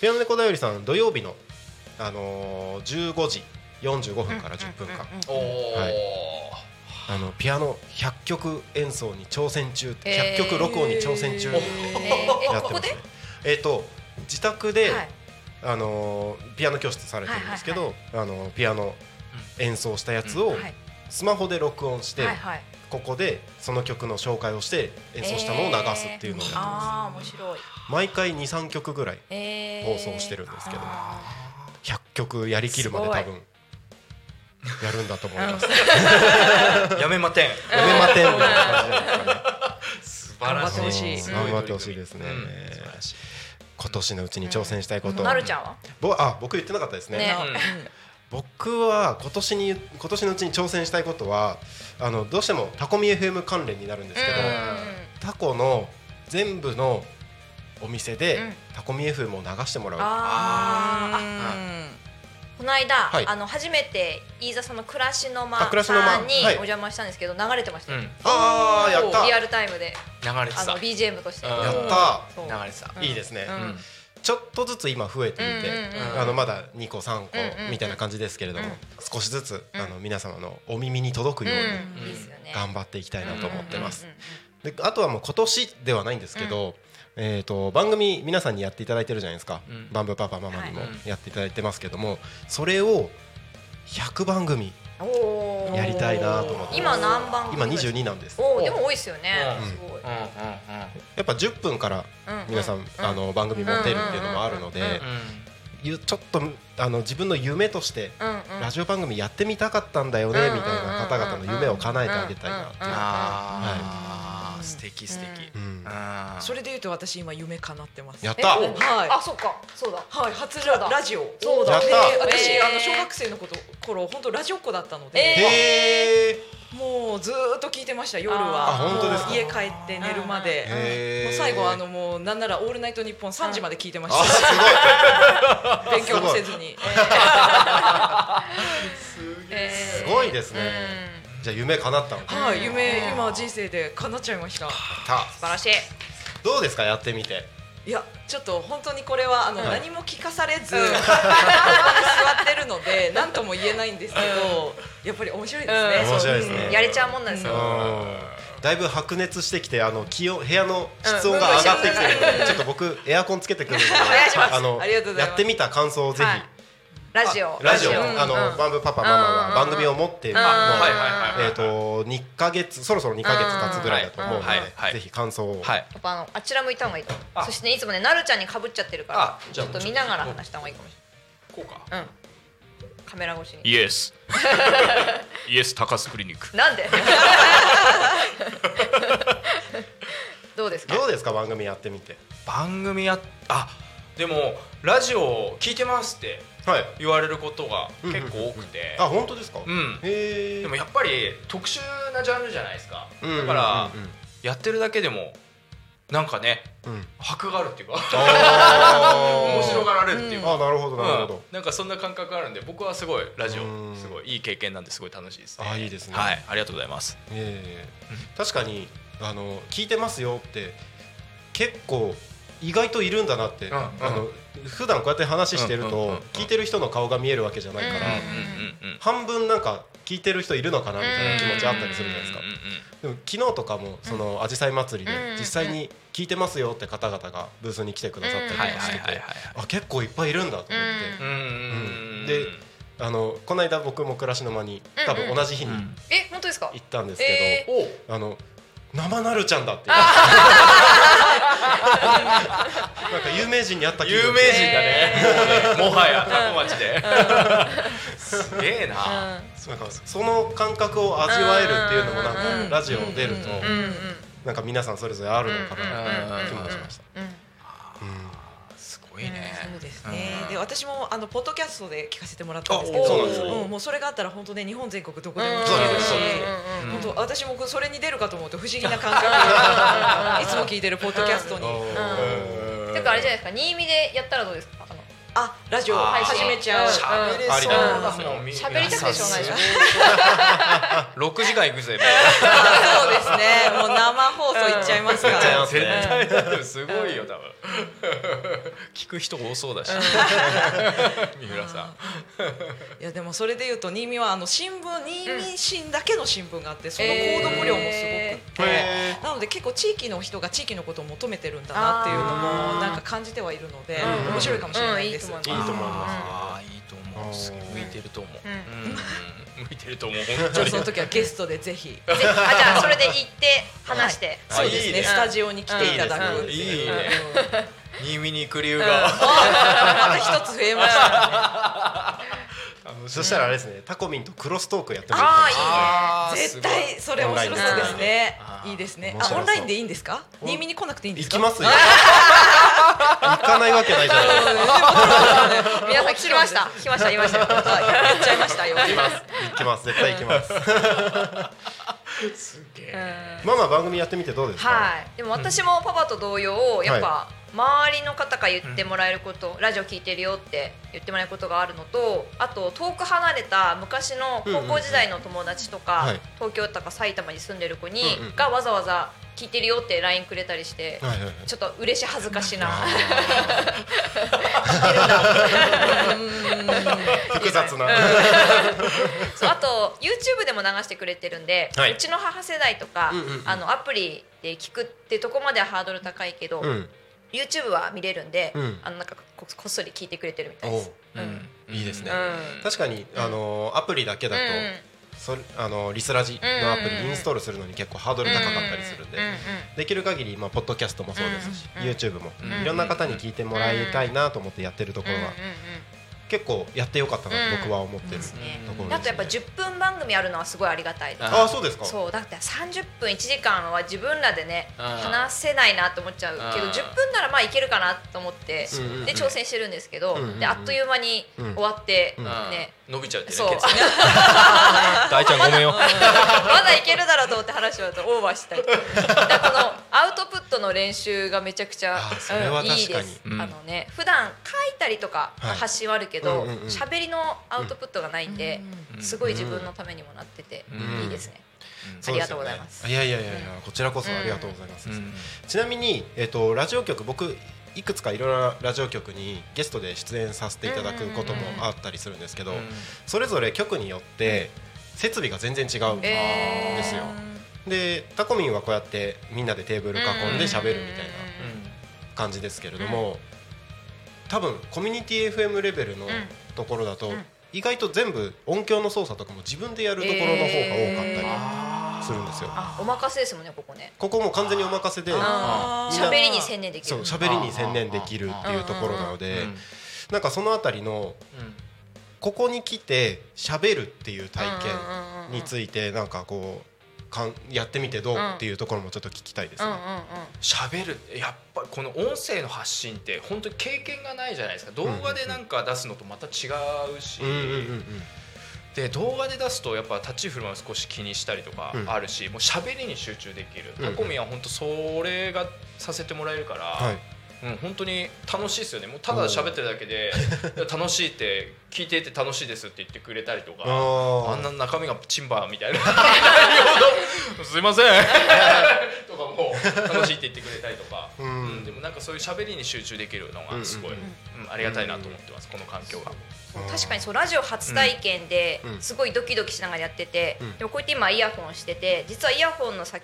S2: ピアノ猫だよりさん土曜日のあのー、15時45分から10分間、はい。あのピアノ100曲演奏に挑戦中、
S4: えー。
S2: 100曲録音に挑戦中やってますね。えっ、と自宅で、
S4: はい
S2: あのーピアノ教室されてるんですけど、あのーピアノ演奏したやつを
S4: はい。
S2: スマホで録音して、ここでその曲の紹介をして演奏したのを流すっていうのをやってます。
S4: ああ面白い。
S2: 毎回2、3曲ぐらい
S4: えー。
S2: 放送してるんですけど
S4: あ
S2: 100曲やりきるまで多分やるんだと思います。[LAUGHS]
S3: やめまてん。[LAUGHS]
S2: やめまてんみたいな感じじゃないですかね。[LAUGHS]
S3: 素晴らしい。
S5: 頑張ってほしい。
S3: すごい
S2: 頑張ってほしいですね。
S3: うん。素晴らしい
S2: 今年のうちに挑戦したいこと。
S4: ーなるちゃんは？
S2: ぼあ僕言ってなかったですね。
S4: ね。[LAUGHS]
S2: 僕は今年に今年のうちに挑戦したいことはあのどうしてもタコミ FM 関連になるんですけど、タコの全部のお店で、
S4: うん。
S2: タコミ FM を流してもらう。
S4: あー。あこの間、
S2: はい。
S4: あの初めて飯田さんの暮らしの間さんに
S2: はい。
S4: お邪魔したんですけど流れてましたよ、
S3: うん。
S2: ああやった。
S4: リアルタイムで。
S3: 流れてた。
S4: あの BGM として。
S3: うん。
S2: やった。
S3: 流れてた。
S2: いいですね、
S4: うん。
S3: うん。
S2: ちょっとずつ今増えていて、
S4: うんうん
S3: うん
S2: あのまだ2個3個
S4: うんうん
S2: みたいな感じですけれども、
S4: うん。
S2: 少しずつ、
S4: うん。
S2: あの皆様のお耳に届くよう
S4: うん。
S2: に頑張っていきたいなと思ってます。
S4: うん。うんうん
S2: であとはもう今年ではないんですけど、えー、と番組皆さんにやっていただいてるじゃないですか、
S3: うん。
S2: バンブーパパママにも
S3: はい。
S2: やっていただいてますけどもそれを100番組やりたいなと思って
S4: 今何番
S2: 今22なんです。
S4: おおでも多いですよね、
S3: うん。
S4: すごい、
S3: うんうん
S2: やっぱ10分から皆さん、あの番組持てるっていうのもあるので、ちょっとあの自分の夢として
S4: うんうん。
S2: ラジオ番組やってみたかったんだよねみたいな方々の夢を叶えてあげたいなっていう。
S4: うん
S3: ああ素敵素敵。
S5: それでいうと私今夢叶ってます。
S2: やった。
S4: え
S5: はい。
S4: あそっか。そうだ。
S5: はい初ララジオ。
S4: そうだ。
S2: やった。
S5: で私、
S4: えー。
S5: あの小学生のこと頃本当ラジオっ子だったので、
S4: え
S2: へえ
S5: もうずーっと聞いてました夜は。
S2: あ本当ですか？
S5: もう家帰って寝るまで、もう最後あのもうなんなら「オールナイトニッポン」3時まで聞いてまし
S2: あす
S5: た [LAUGHS] 勉強もせずに。[LAUGHS]
S4: え
S2: すごいですねじゃあ夢叶ったのか。
S5: はい夢今人生で叶っちゃいました。
S2: た。
S4: 素晴らしい。
S2: どうですかやってみて。
S5: いやちょっと本当にこれはあの、
S2: はい。
S5: 何も聞かされず、[LAUGHS] 座ってるので何とも言えないんですけど、やっぱり面白いですね。
S4: うん。
S2: 面白いですね。
S5: うん。
S4: やれちゃうもんなんです
S2: う
S4: よ、
S2: ん。だいぶ白熱してきてあの気温部屋の室温が上がってきてるのでちょっと僕エアコンつけてくるので
S4: 願いします。
S2: あの
S5: ありがとうございます。
S2: やってみた感想をぜ
S4: はいラジオ。
S2: ひラジオ。
S4: うん。
S2: あの
S4: うん。
S2: バンブーパパママは番組を持ってもう
S4: うんはい
S3: はいはい
S2: えっと2ヶ月そろそろ2ヶ月経つぐらいだと思うのでぜひ感想を。
S3: はい。
S4: やっぱあのあちら向いた方がいいと
S3: あ。
S4: そしてねいつもねなるちゃんにかぶっちゃってるからちょっと見ながら話した方がいいかもし
S3: こうか
S4: れない。うん。カメラ越しに。
S3: イエスイエス高須クリニック。
S4: なんで？[LAUGHS] どうですか？
S2: どうですか？番組やってみて。
S3: 番組やあでもラジオ聞いてますって。
S2: はい
S3: 言われることが結構多くて。
S2: あ本当ですか？
S3: うん。でもやっぱり特殊なジャンルじゃないですか。
S2: うん
S3: だから
S2: うんうん。
S3: やってるだけでもなんかね
S2: うん。
S3: 箔があるっていうか。[LAUGHS] 面白がられるっていうか。
S2: あなるほどなるほど。
S3: うんなんかそんな感覚あるんで僕はすごいラジオ
S2: うん。
S3: すごいいい経験なんですごい楽しいですね。
S2: あいいですね。
S3: はい。ありがとうございます。
S2: ええ確かにあの聞いてますよって結構意外といるんだなって、
S3: うん。
S2: あの普段こうやって話してると、聞いてる人の顔が見えるわけじゃないから、半分なんか聞いてる人いるのかなみたいな気持ちあったりするじゃないですか。でも昨日とかもその紫陽花祭りで
S4: うん
S2: 実際に聞いてますよって方々がブースに来てくださったりとかしててあ結構いっぱいいるんだと思って、であのこの間僕も暮らしの間に多分同じ日に
S3: うん
S4: え本当ですか？
S2: 行ったんですけ
S4: え
S2: ど、あの生なるちゃんだって。いうなんか有名人に会った気分。
S3: 有名人だね。もはやタコ町で。すげえな。
S2: なんかその感覚を味わえるっていうのもなんか
S5: うん
S2: ラジオ出るとなんか皆さんそれぞれあるのか
S4: うん
S2: な
S3: うん
S2: 気もしました。
S4: うん
S3: すごいね。
S5: そうですね。で私もあのポッドキャストで聞かせてもらっ
S2: あ
S5: たんですけど、
S2: そうなん
S5: もうそれがあったら本当ね日本全国どこでも
S4: うん
S5: 聞けるし本当私もそれに出るかと思うと不思議な感覚。[LAUGHS] いつも聞いてるポッドキャストに、
S2: うん。
S4: てかあれじゃないですか新見でやったらどうですか？あ
S5: ラジオ始めちゃう。
S4: うん
S3: 喋れそうだもん。
S4: 喋りたくてしょうがないでしょ
S3: 6時間行くぜ
S5: そうですね。もう生放送行っちゃいますから。
S3: 絶対だってすごいよ多分。聞く人多そうだし。三浦さん。
S5: いやでもそれで言うと新見はあの新聞新見新だけの新聞があってその購読量もすごくって、
S2: へ
S5: なので結構地域の人が地域のことを求めてるんだなっていうのもなんか感じてはいるので
S4: うん。
S5: 面白いかもしれないです。
S4: うんいい
S2: いいと思います。
S3: ああいいと思う。すげえ向いてると思う。
S4: うん。
S3: うん。向いてると思う本
S5: じゃ
S3: 当
S5: その時はゲストでぜひ。[LAUGHS]
S4: ぜひあじゃあそれで行って話して、
S3: あ
S5: そうですね。スタジオに来ていただく。いう。
S3: いいね。
S5: うん。[LAUGHS]
S3: 新見に行く理由が
S5: また一つ増えましたね。[LAUGHS]
S2: そしたらあれですねタコミンとクロストークやってもいいかもしれない
S3: あー
S5: 絶対それ面白そうですね。いいですね。あオンラインでいいんですか？新見に来なくていいんですか？
S2: 行きますよ。行かないわけないじゃない。ですか
S4: 皆さん聞きました。聞きました。言いました。
S5: 言っちゃいました。よ。
S2: 行きます。行きます。絶対行きます。
S3: すげえ。
S2: ママ番組やってみてどうですか？
S4: はい。でも私もパパと同様やっぱ周りの方から言ってもらえること、ラジオ聞いてるよって言ってもらえることがあるのとあと遠く離れた昔の高校時代の友達とか、
S2: はい。
S4: 東京とか埼玉に住んでる子に、
S2: うんうん
S4: がわざわざ聞いてるよって LINE くれたりして、
S2: はいはいはい。
S4: ちょっと嬉し恥ずかしな。[LAUGHS]
S2: 複雑な。
S4: そうあと YouTube でも流してくれてるんで、
S2: はい。う
S4: ちの母世代とか、
S2: うんうんうん。
S4: あのアプリで聞くってとこまではハードル高いけど、
S2: うん
S4: YouTube は見れるんで、
S2: うん。
S4: あのなんかここっそり聞いてくれてるみたいです。
S3: う。ん。
S2: いいですね。
S4: うん。
S2: 確かにあのアプリだけだと
S4: うん。
S2: それあのリスラジのアプリインストールするのに結構ハードル高かったりするんで。
S4: うん。うん。
S2: できる限りまあポッドキャストもそうですし
S4: うん。うん。
S2: YouTube も。
S3: うん。
S2: いろんな方に聞いてもらいたいなと思ってやってるところは結構やってよかったな
S4: うん。
S2: と僕は思ってる
S4: うんあとやっぱ
S2: ですね。
S4: 10分番組あるのはすごいありがたいです。
S2: ああそうですか。
S4: そう。だって30分1時間は自分らでね
S3: うん
S4: 話せないなと思っちゃう。けど
S3: うん
S4: 10分ならまあいけるかなと思ってで挑戦してるんですけど
S2: うんうんうん
S4: であっという間に
S2: うん。
S4: 終わって
S2: うん。
S4: ね。
S3: 伸びちゃうってね
S4: そう。[LAUGHS]
S3: 大ちゃんごめんよ。
S4: まだいけるだろうと思って話をとオーバーしたりで [LAUGHS] このアウトプットの練習がめちゃくちゃいいです、
S3: うん。
S4: あのね普段書いたりとか
S2: はい
S4: 発信はあるけど
S2: うんうんうん
S4: 喋、りのアウトプットがないんで、
S3: うん。
S4: すごい自分のためにもなってて、
S3: うん。
S4: いいですね、ありがとうございます。
S2: いやいやいやいやこちらこそありがとうございます。
S3: うん。
S2: ちなみにえっとラジオ局僕いくつかいろいろなラジオ局にゲストで出演させていただくこともあったりするんですけどそれぞれ局によって設備が全然違うん
S4: えー
S2: ですよでタコミンはこうやってみんなでテーブル囲んで喋るみたいな感じですけれども多分コミュニティ FM レベルの
S4: うん。
S2: ところだと
S4: うん。
S2: 意外と全部音響の操作とかも自分でやるところの方が多かったりするんですよ。
S4: あお任せですもんねここね。
S2: ここも完全にお任せで
S4: 喋りに専念できる。
S2: そう喋りに専念できるっていうところなのでなんかそのあたりのここに来て喋るっていう体験についてなんかこうかんやってみてどうっていうところもちょっと聞きたいですね。
S4: うんうんうん。
S3: 喋るやっぱりこの音声の発信って本当に経験がないじゃないですか。動画でなんか出すのとまた違うし、
S2: うんうんうんうん。
S3: で動画で出すとやっぱ立ち振る舞いを少し気にしたりとか
S2: うん。
S3: あるし、もう喋りに集中できる、
S2: うん
S3: タコミンは本当それがさせてもらえるから、
S2: はい
S3: うん、本当に楽しいですよね。もうただ喋ってるだけで [LAUGHS] 楽しいって聞いていて楽しいですって言ってくれたりとか
S2: あ
S3: あんな中身がチンバーみたいな。[LAUGHS] すいません。[LAUGHS] とかも楽しいって言ってくれたりとか、
S2: うん。
S3: うんでもなんかそういう喋りに集中できるのがすごい、
S2: うん
S3: うんありがたいなと思ってますこの環境が。
S4: 確かにそうラジオ初体験で
S2: うん。
S4: すごいドキドキしながらやってて、
S2: うん。
S4: でもこうやって今イヤホンしてて実はイヤホンの先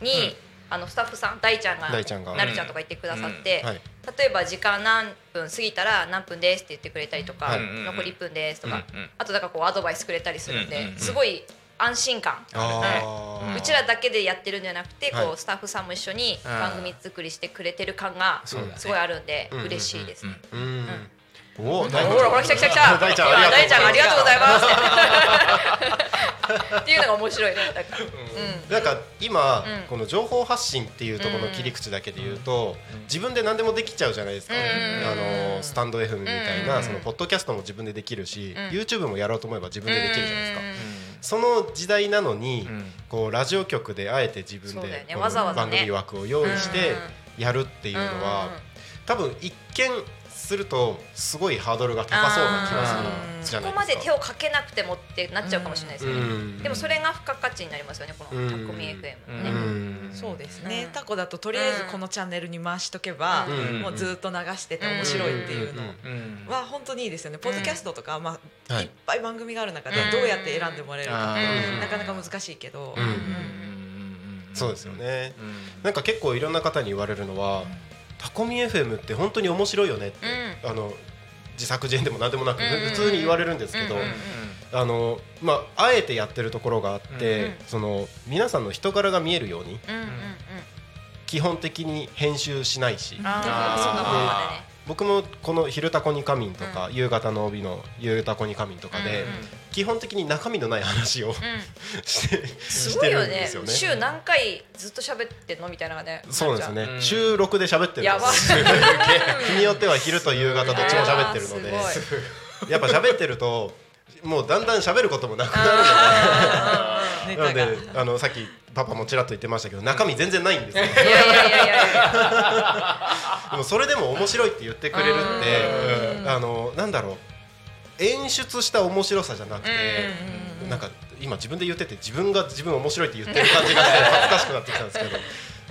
S4: に、あのスタッフさん大ちゃんが
S2: 大ちゃんが。
S4: なるちゃんとか言ってくださって、
S2: はい。
S4: 例えば時間何分過ぎたら何分ですって言ってくれたりとか、
S2: はい。
S4: 残り1分ですとか、あとだからこうアドバイスくれたりするんで、すごい安心感うちらだけでやってるんじゃなくて、こ
S2: はい。
S4: うスタッフさんも一緒に
S3: うん
S4: 番組作りしてくれてる感がすごいあるんで
S2: うん。
S4: 嬉しいですね。
S2: うんおお
S4: ほらほら来た来た来た。
S2: 大ちゃんありがとうございます。
S4: 大ちゃんありがとうございます。[LAUGHS] っていうのが面白いね。
S2: なんか。今、
S4: うん。
S2: この情報発信っていうところの切り口だけで言うと、自分で何でもできちゃうじゃないですか、
S4: うん
S2: あのスタンド FM みたいな、
S4: うん
S2: そのポッドキャストも自分でできるし、
S4: うん。
S2: YouTube もやろうと思えば自分でできるじゃないですか、
S4: うん
S2: その時代なのに、
S3: うん。
S2: こうラジオ局であえて自分で番組枠を用意して
S4: うん
S2: やるっていうのは、多分一見するとすごいハードルが高そうな気がするじゃ
S4: そこま
S2: ないでか。
S4: です手をかけなくてもってなっちゃうかもしれないですよね。
S2: うん。
S4: でもそれが付加価値になりますよねこの
S2: うん。
S4: タコミ FM のね。
S2: うん。
S5: そうですね、
S4: うん。
S5: タコだととりあえずこのチャンネルに回しとけば、
S2: うん。
S5: もうずっと流してて面白いっていうの
S3: うん。
S5: は本当にいいですよね、ポッドキャストとか、まあ
S2: はい
S5: い、っぱい番組がある中で
S4: うん
S5: どうやって選んでもらえるかなかなか難しいけど、
S2: うん。
S3: うん。うん。
S2: そうですよね。
S3: うん
S2: なんか結構いろんな方に言われるのは、タコミ FM って本当に面白いよねって、あの自作自演でも何でもなく、普通に言われるんですけど、あのまああえてやってるところがあって、
S4: うん。
S2: その皆さんの人柄が見えるように基本的に編集しないし。僕もこの「昼タコに仮眠」とか、
S4: う
S2: 夕方の帯の「夕タコに仮眠」とかで、基本的に中身のない話を
S4: うん。[LAUGHS]
S2: して
S4: すごいよね
S2: るんですよね。
S4: 週何回ずっと喋ってんのみたいなね。
S2: そうですね、
S3: うん
S2: 収録で喋ってるんですよ。[LAUGHS] 日によっては昼と夕方どっちも喋ってるので、
S4: い [LAUGHS] や
S2: っぱ喋ってるともうだんだん喋ることもなくなる
S5: ネ
S2: ので。なのであのさっきパパもちらっと言ってましたけど中身全然ないんですよ。でもそれでも面白いって言ってくれるって
S4: うん。
S2: あのなんだろう演出した面白さじゃなくてなんか今自分で言ってて自分が自分面白いって言ってる感じがして恥ずかしくなってきたんですけど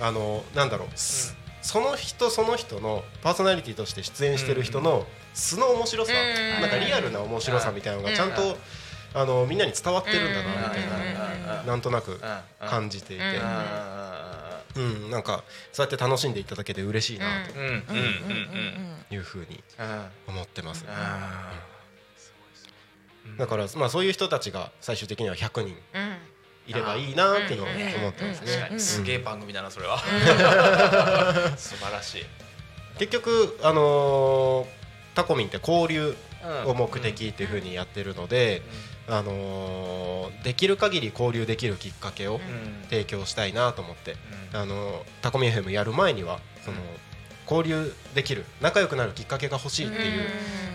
S2: [LAUGHS] あのなんだろうすその人その人のパーソナリティとして出演してる人の素の面白さ
S4: うん
S2: なんかリアルな面白さみたいなのがちゃんとあのみんなに伝わってるんだなみたいななんとなく感じていて。
S4: うん
S2: うんなんかそうやって楽しんでいただけて嬉しいな
S3: うん。うんうんうん
S2: というふうに
S3: うん
S2: 思ってます。
S3: あ
S2: だからまあそういう人たちが最終的には100人
S4: うん。
S2: いればいいなっていうのを思ってますね。
S3: ー確か。に。すげえ番組だなそれは。[LAUGHS] 素晴らしい。
S2: 結局あのータコミンって交流
S3: うん。
S2: を目的っていうふうにやってるので、あのーできる限り交流できるきっかけを
S3: うん。
S2: 提供したいなと思って、
S3: うん。
S2: あのータコミ FM やる前にはその交流できる仲良くなるきっかけが欲しいっていう、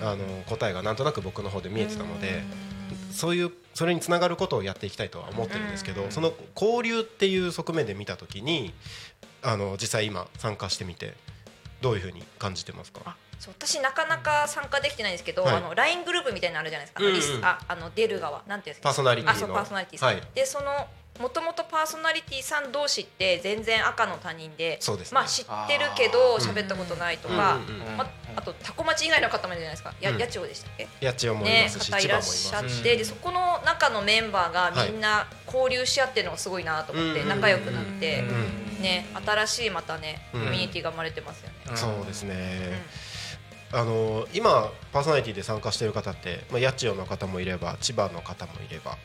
S2: あのー答えがなんとなく僕の方で見えてたので。そういうそれにつながることをやっていきたいとは思ってるんですけど、その交流っていう側面で見たときにあの実際今参加してみてどういうふうに感じてますか？
S4: 私なかなか参加できてないんですけど、
S2: はい。
S4: あの LINE グループみたいなのあるじゃないですか、
S2: うんうん。
S4: ああの出る側なんていうんですか？
S2: パーソナリティの。
S4: あそうパーソナリティ
S2: はい。
S4: でそのもともとパーソナリティさん同士って全然赤の他人で
S2: そうですね。
S4: まあ知ってるけど喋ったことないとか、あとタコ町以外の方もいるじゃないですか。や、
S2: うん
S4: 八千代でしたっけ？
S2: やっちおもい
S4: ね
S2: ますし、
S4: 方いらっしゃって、でそこの中のメンバーがみんな交流し合ってるのがすごいなと思って、
S2: うん
S4: 仲良くなって、
S2: うん。
S4: ね新しいまたね
S2: うん。
S4: コミュニティが生まれてますよね。
S2: そうですね、あの今パーソナリティで参加している方って、まあ、八千代の方もいれば千葉の方もいれば、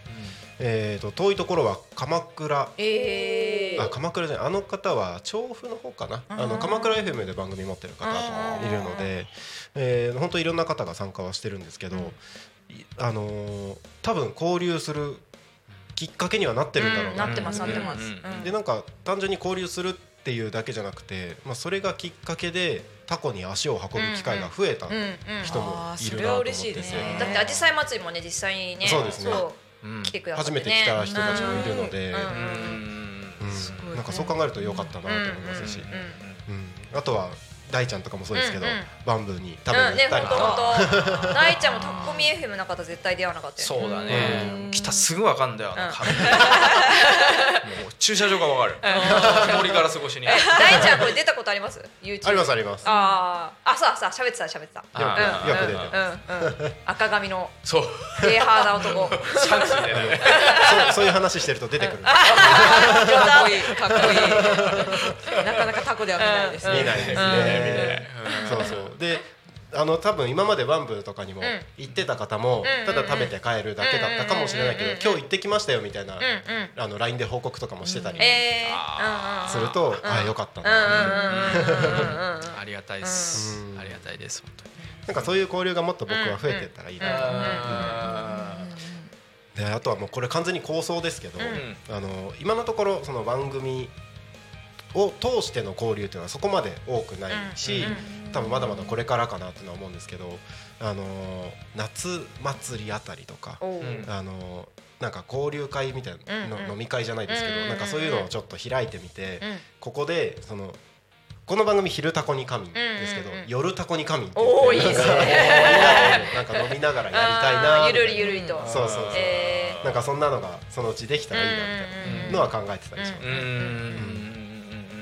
S2: えー、と遠いところは鎌倉。
S4: えー、
S2: あ鎌倉じゃない。あの方は調布の方かな。あの鎌倉 FM で番組持ってる方といるので、えー、本当いろんな方が参加はしてるんですけど、いあのー多分交流するきっかけにはなってるんだろうな。
S4: うんなってますなってます。
S3: うん
S4: うん。
S2: でなんか単純に交流するっていうだけじゃなくて、まあ、それがきっかけでタコに足を運ぶ機会が増えた人もいるなと思って
S5: は嬉しいです
S2: て
S5: ね
S4: だって紫陽花祭りもね実際にね
S2: そうですね。
S3: うん。
S4: 来てくださって、ね、
S2: 初めて来た人たちもいるので、なんかそう考えると良かったなと思いますし、
S4: うんうん。
S2: うん。あとは大ちゃんとかもそうですけど、
S4: うんうん。
S2: バンブーに食べ
S4: うんね
S2: に行ったりとか、
S4: 本当大ちゃんもタッコミ FM なかったら絶対出会わなかったよ
S3: そうだね。来たすぐわかんだよな
S4: うん。
S3: 壁 [LAUGHS] もう駐車場がわかる。森から過ごしに。
S4: え大ちゃんこれ出たことあります？YouTube
S2: ありますあります。
S4: あー。あそうそう喋ってた喋ってた。
S2: よく出て
S4: うんうんうん。赤髪の
S3: そう。
S4: ゲーハーな男。
S3: シャンクスみたいなね。
S2: いうそういう話してると出てくる。
S5: かっこいい。かっこいい。なかなかタコでは見ないですね。
S2: 見ないですね
S3: 見ない
S2: そうそう。であの多分今までワンブとかにも
S4: ん。
S2: 行ってた方も
S4: うん。
S2: ただ食べて帰るだけだったかもしれないけど
S4: うん。
S2: 今日行ってきましたよみたいなあの LINE で報告とかもしてたり。するとあよかったな。
S3: ありがたいです。
S2: うん。
S3: ありがたいです本当に。
S2: なんかそういう交流がもっと僕は増えてったらいいな。
S3: あ
S2: であとはもうこれ完全に構想ですけど、
S3: ん。
S2: あの今のところその番組を通しての交流っていうのはそこまで多くないし、多分まだまだこれからかなっていうのは思うんですけど、あの夏祭りあたりとか、あのなんか交流会みたいな飲み会じゃないですけど、
S4: うん
S2: なんかそういうのをちょっと開いてみて、
S4: うん。
S2: ここでそのこの番組「昼タコに神」ですけど、夜タコに神って言
S4: おーいいですね。[LAUGHS]
S2: なんか飲みながらやりたいな
S4: ゆるゆるりと。
S2: そうそうそう。
S4: え
S2: ななんかそんなのがそのうちできたらいいなみたいなのは考えてたりします、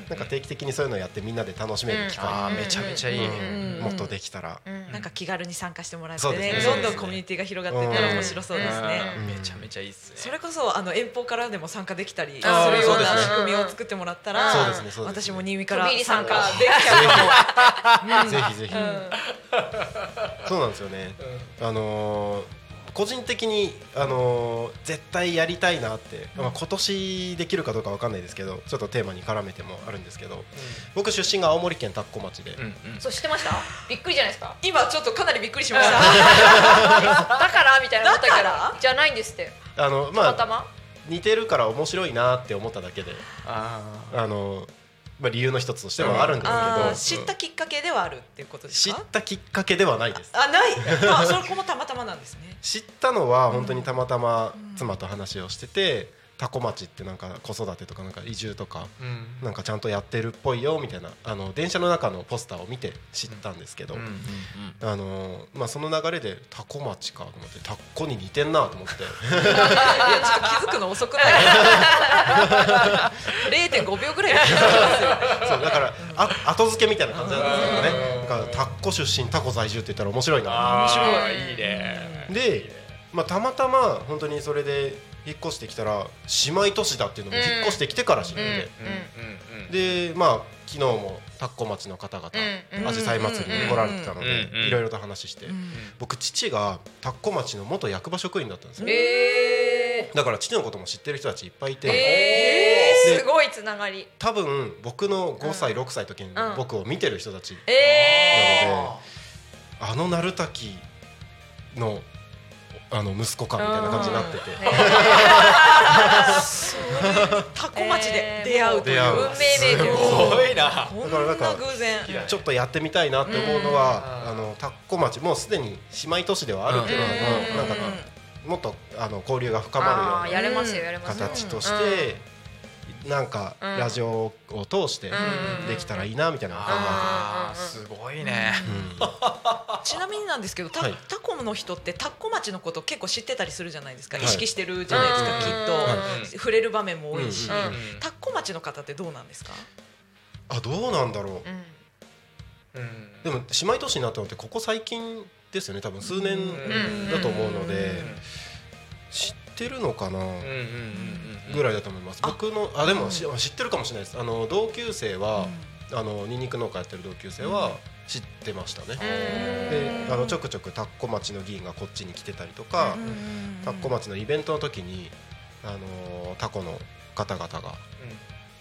S2: なんか定期的にそういうのをやってみんなで楽しめる機会、
S3: あーめちゃめちゃいい
S2: うん。もっとできたら、
S4: うん。
S5: なんか気軽に参加してもらって
S2: ね。
S5: ね。どんどんコミュニティが広がっていったら面白そうですね。
S3: うん。めちゃめちゃいいっすね。
S5: それこそあの遠方からでも参加できたりするような仕組みを作ってもらったら、私も新見から
S4: 参
S5: 参
S4: 加
S5: 加できちゃう
S2: ぜひぜひ、[LAUGHS] そうなんですよね、あのー個人的に、あのー絶対やりたいなって、まあ、今年できるかどうかわかんないですけどちょっとテーマに絡めてもあるんですけど僕出身が青森県田子町で、
S3: うんうん。
S4: そう知ってました？びっくりじゃないですか？
S5: 今ちょっとかなりびっくりしました。[LAUGHS]
S4: だからみたいな思った
S5: から
S4: じゃないんですって。
S2: あの
S4: た
S2: まあ似てるから面白いなって思っただけで、
S3: あ
S2: あのーまあ、理由の一つとしてはあるんですけど、
S5: 知ったきっかけではあるっていうことですか？
S2: 知っ。たきっかけではないです
S5: あない。あそこもたまたまなんですね。
S2: 知ったのは本当にたまたま妻と話をしてて多古町ってなんか子育てとかなんか移住とかなんかちゃんとやってるっぽいよみたいなあの電車の中のポスターを見て知ったんですけど、あのまあ、その流れで多古町かと思ってタッコに似てんなと思って。[LAUGHS]
S5: いやちょっと気づくの遅くない？[LAUGHS] 0.5秒ぐらい。
S2: そうだからあ後付けみたいな感じなんですけどね。だからタッコ出身タコ在住って言ったら面白いな。
S5: 面白い。
S3: いいね
S2: で、まあ、たまたま本当にそれで引っ越してきたら姉妹都市だっていうのも引っ越してきてから知って、で。まあ昨日も田子町の方々
S4: うん。うん。
S2: アジサイ祭りに来られてたのでいろいろと話して
S5: ん。
S2: 僕父が田子町の元役場職員だったんですよ。
S4: え
S2: だから父のことも知ってる人たちいっぱいい
S4: ー、
S2: て
S4: えー、
S2: です
S4: ごいつながり。
S2: 多分僕の5歳
S4: うん
S2: 6歳の時に
S4: うん。
S2: 僕を見てる人たち
S4: え
S2: なのであの鳴滝のあの息子かみたいな感じになってて。
S5: タコ町で出会うという。
S4: 運命めいてる
S3: すごいな。
S5: こん
S2: だからなんか
S5: な偶然。
S2: ちょっとやってみたいなって思うのは
S3: うん。
S2: あの田子町もうすでに姉妹都市ではあるけれども
S4: うん。
S2: なんかもっとあの交流が深まるような形として、なんか
S4: うん
S2: ラジオを通して
S4: うん。
S2: できたらいいなみたいなのを考
S3: あー
S4: うん
S3: すごいね。
S2: えてます
S5: ちなみになんですけど、タ
S2: はい。
S5: タコの人ってタコ町のこと結構知ってたりするじゃないですか、
S2: はい。
S5: 意識してるじゃないですか、
S4: うん。
S5: きっと、
S3: うん。
S5: 触れる場面も多いし、タコ町の方ってどうなんですか？
S2: うんあどうなんだろう。でも姉妹都市になったのってここ最近ですよね。多分数年だと思うので。知ってるのかな？ぐらいだと思います。僕のあでもし知ってるかもしれないです。あの同級生はあのニンニク農家やってる同級生は知ってましたね。であのちょくちょく田子町の議員がこっちに来てたりとか田子町のイベントの時にあのタコの方々が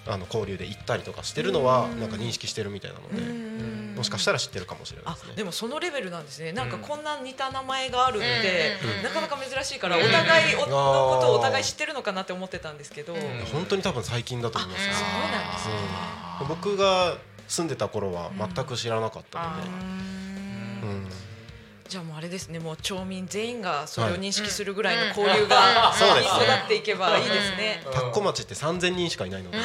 S2: あの交流で行ったりとかしてるのはなんか認識してるみたいなのでもしかしたら知ってるかもしれない
S5: あ
S2: ですね。
S5: でもそのレベルなんですね。なんか
S3: うん
S5: こんな似た名前があるって、
S4: うん
S5: なかなか珍しいからお互いおのことをお互い知ってるのかなって思ってたんですけど、
S4: うん。
S2: 本当に多分最近だと思います。
S4: そうなんですね。
S2: うん。僕が住んでた頃は全く知らなかったので、うん。
S5: じゃあもうあれですねもう町民全員がそれを
S2: はい。
S5: 認識するぐらいの交流が
S2: そうですね。
S5: 育っていけばいいですね。
S2: 田子町って3000人しかいないので。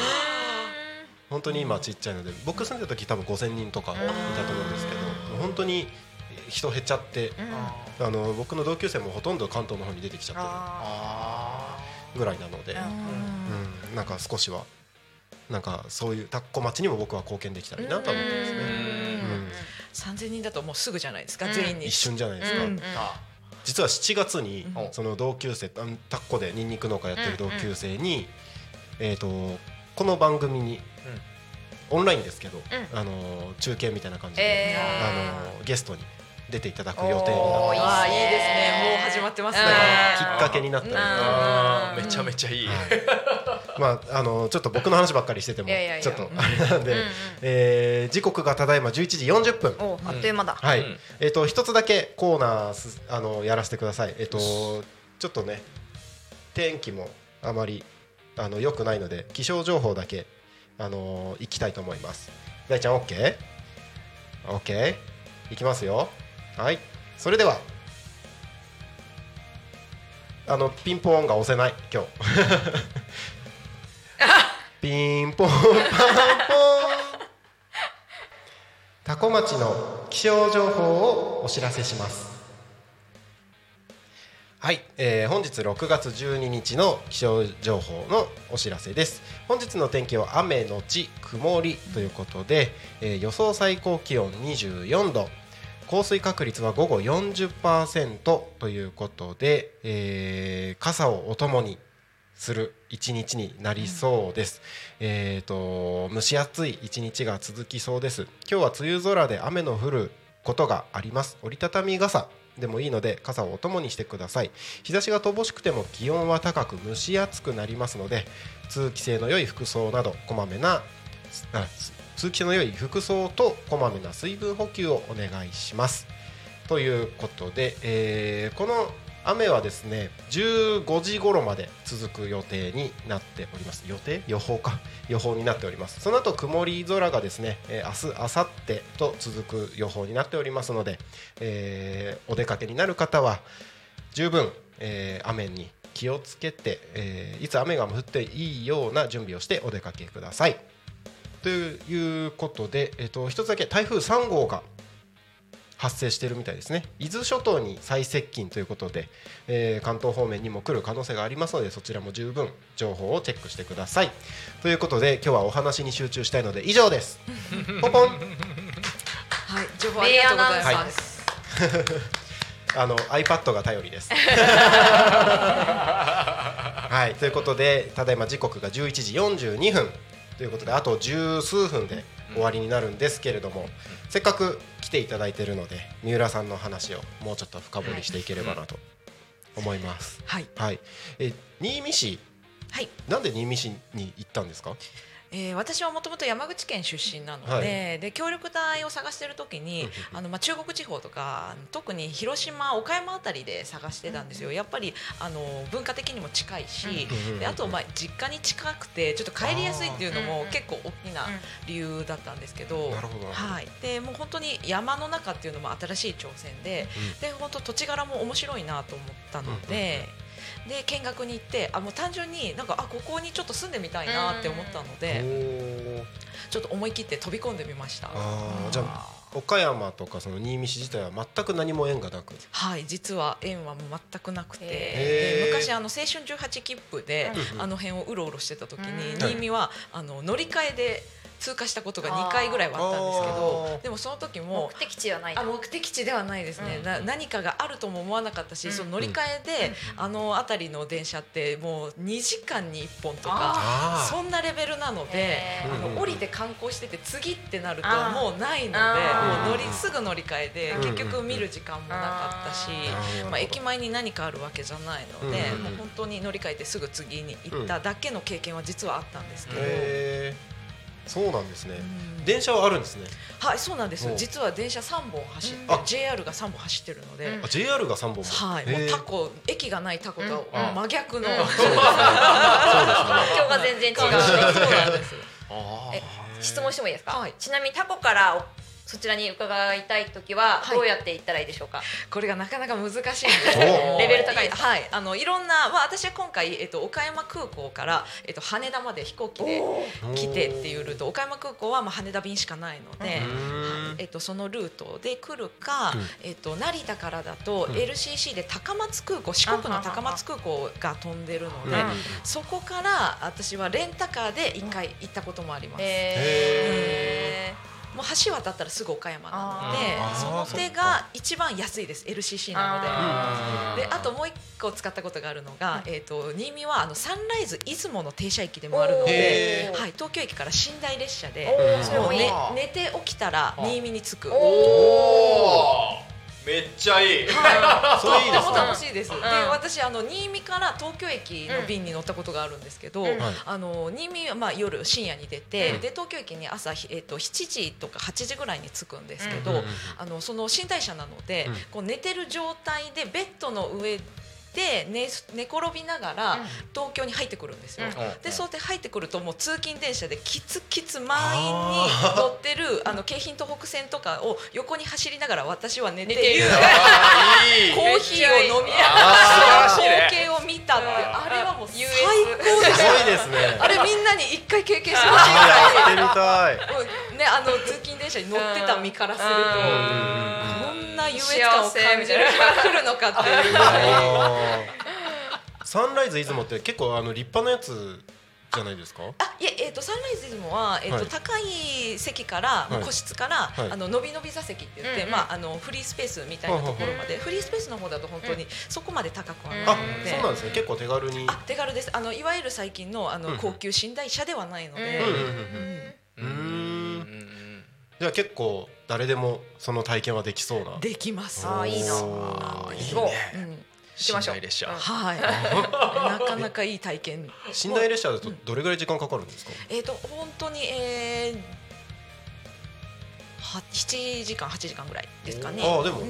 S2: 本当に今ちっちゃいので僕住んでた時多分5000人とかいたと思うんですけど本当に人減っちゃってあの僕の同級生もほとんど関東の方に出てきちゃって
S4: あ
S2: るぐらいなので、うん、なんか少しはなんかそういう田子町にも僕は貢献できたらいいなとは思ってますね、うん。
S5: 三千人だともうすぐじゃないですか、
S4: うん。
S5: 全員に。
S2: 一瞬じゃないですか、
S5: うん。
S3: あ
S2: 実は7月に
S3: うん。
S2: その同級生あのタッコでニンニク農家やってる同級生に、えー、とこの番組に、オンラインですけど、あの中継みたいな感じで、
S4: え
S2: あのゲストに出ていただく予定になって
S4: おーいいっすね。
S5: ああいいですね。もう始まってますね。
S2: きっかけになったので、
S3: あー
S4: うん。
S3: めちゃめちゃいい
S2: まああのちょっと僕の話ばっかりしてても
S4: いやいやいや
S2: ちょっとあれなんで、
S4: うんうん
S2: えー時刻がただいま11時40分。
S4: おあっという間だ、
S2: はい、
S3: うん
S2: えっ、と一つだけコーナーすあのやらせてください。えっ、とちょっとね天気もあまりあの良くないので気象情報だけあの行きたいと思います。大ちゃん OK？OK？、OK？いきますよ。はい。それではあのピンポンが押せない今日。ピンポンパンポン。タコ町の気象情報をお知らせします。はい、えー本日6月12日の気象情報のお知らせです。本日の天気は雨のち曇りということで、えー予想最高気温24度。降水確率は午後40%ということで、えー傘をお供にする一日になりそうです。えっ、と蒸し暑い一日が続きそうです。今日は梅雨空で雨の降ることがあります。折りたたみ傘でもいいので傘をお供にしてください。日差しが乏しくても気温は高く蒸し暑くなりますので通気性の良い服装などこまめな通気性の良い服装とこまめな水分補給をお願いします。ということで、えーこの雨はですね15時頃まで続く予定になっております。予定？予報か。予報になっております。その後曇り空がですね、えー明日明後日と続く予報になっておりますので、えーお出かけになる方は十分、えー雨に気をつけて、えーいつ雨が降っていいような準備をしてお出かけください。ということで、えっと一つだけ台風3号が発生しているみたいですね。伊豆諸島に最接近ということで、えー関東方面にも来る可能性がありますのでそちらも十分情報をチェックしてください。ということで今日はお話に集中したいので以上です。[LAUGHS] ポポン。
S5: はい情報ありがとうござい
S2: はい。
S5: ます、
S2: あの iPad が頼りです。[LAUGHS] はいということでただいま時刻が11時42分。ということであと十数分で終わりになるんですけれども、せっかく来ていただいているので三浦さんの話をもうちょっと深掘りしていければなと思います。
S5: はい。
S2: はい、え新見市？
S5: はい。
S2: なんで新見市に行ったんですか？
S5: えー私はもともと山口県出身なので,、
S2: はい。
S5: で協力隊を探してる時にあの、まあ、中国地方とか特に広島岡山あたりで探してたんですよ。やっぱりあの文化的にも近いし、あとまあ実家に近くてちょっと帰りやすいっていうのも結構大きな理由だったんですけど、
S2: なるほど。なるほど
S5: はい、でもう本当に山の中っていうのも新しい挑戦で、で本当土地柄も面白いなと思ったので。で見学に行ってあもう単純になんかあここにちょっと住んでみたいなって思ったの
S2: お
S5: で、
S2: ー
S5: ちょっと思い切って飛び込んでみました。
S2: あーじゃあ岡山とかその新見市自体は全く何も縁がなく。
S5: はい、実は縁はもう全くなくて、昔あの青春18切符で、
S2: うん
S5: あの辺をうろうろしてた時に、
S4: うん
S5: 新見はあの乗り換えで通過したことが2回ぐらいはあったんですけ
S2: あ
S5: ど
S2: ー。
S5: でもその時も
S4: 目的地はない。
S5: あ目的地ではないですね、
S4: うん
S5: な何かがあるとも思わなかったし、
S4: うん
S5: その乗り換えで、あの辺りの電車ってもう2時間に1本とかそんなレベルなので
S4: へ。
S5: あの降りて観光してて次ってなるともうないのでもう乗りすぐ乗り換えで
S2: うん
S5: 結局見る時間もなかったしまあ、駅前に何かあるわけじゃないので
S2: うん
S5: もう本当に乗り換えてすぐ次に行っただけの経験は実はあったんですけど、
S2: そうなんですね。
S5: うん。
S2: 電車はあるんですね。
S5: はいそうなんです。
S2: お
S5: 実は電車3本走って JR が3本走ってるので。
S4: うん。
S2: あ JR が三本も？
S5: はい、もうタコ駅がないタコと
S4: うん。
S5: 真逆の、
S4: うん。環境が全然違う。
S5: そうなんです。
S4: 質問してもいいですか、
S5: はい。
S4: ちなみにタコからおそちらに伺いたい時は
S5: はい。
S4: どうやって行ったらいいでしょうか、
S5: これがなかなか難しいんです
S4: レベル高い
S5: はい。あのいろんな、まあ、私は今回、えっと、岡山空港から、えっと、羽田まで飛行機で来てっていうルート。岡山空港は、まあ、羽田便しかないので、
S2: うん。
S5: はい。えっと、そのルートで来るか、
S2: うん。
S5: えっと、成田からだと
S2: うん。
S5: LCC で高松空港四国の高松空港が飛んでるので、
S2: うん。
S5: そこから私はレンタカーで一回行ったこともあります。
S4: へ
S5: もう橋渡ったらすぐ岡山なの
S4: あ
S5: で
S2: ー。
S5: その手が一番安いです LCC なので。
S4: あ
S5: であともう一個使ったことがあるのが、えー、と新見はあのサンライズ出雲の停車駅でもあるのではい、東京駅から寝台列車で
S4: も
S5: うね寝て起きたら新見に着く。
S3: めっちゃいい。
S5: はい、
S2: それいいです
S5: 楽しいです。で、
S4: ん。
S5: 私あの新見から東京駅の便に乗ったことがあるんですけど、あの新見はまあ夜深夜に出て、
S2: うん。
S5: で東京駅に朝えっ、と7時とか8時ぐらいに着くんですけど、あのその寝台車なので、
S2: うん
S5: こう寝てる状態でベッドの上で寝寝転びながら
S4: うん。
S5: 東京に入ってくるんですよ。
S4: うん。
S5: でそうやって入ってくるともう通勤電車でキツキツ満員に乗ってるあの京浜東北線とかを横に走りながら私は寝ている [LAUGHS] コーヒーを飲みなが
S3: ら
S5: 光景を見たってあれはもう最高です
S2: すごいです。ね
S5: あれみんなに一回経験してほしいぐらい。[LAUGHS]
S2: やってみたい。
S5: うんねあの通勤電車に乗ってた身からするとな優越感を感じる日が来るのかっていう。
S2: サンライズ出雲って結構あの立派なやつじゃないですか？
S5: あいええー、とサンライズ出雲は、えーと
S2: はい。
S5: 高い席から、
S2: はい。
S5: 個室から、
S2: はい。
S5: あの伸び伸び座席って言って、
S4: うんうん。
S5: まあ、あのフリースペースみたいなところまで、フリースペースの方だと本当にそこまで高くはない
S2: あ
S5: ので。
S2: そうなんですね。結構手軽に。
S5: あ手軽です。あのいわゆる最近のあの、
S2: うん
S5: 高級寝台車ではないので、
S2: うんうんじゃあ結構誰でもその体験はできそうな。
S5: できます。
S4: あーいいな。
S2: おー
S5: いい
S4: 行こう
S5: うん。
S3: 列車
S4: う。ん
S5: はい。[LAUGHS] なかなかいい体験。
S2: 寝台列車だとどれぐらい時間かかるんですか？
S5: えっ、と本当にえーは7時間8時間ぐらいですかね。
S2: ああでも
S5: う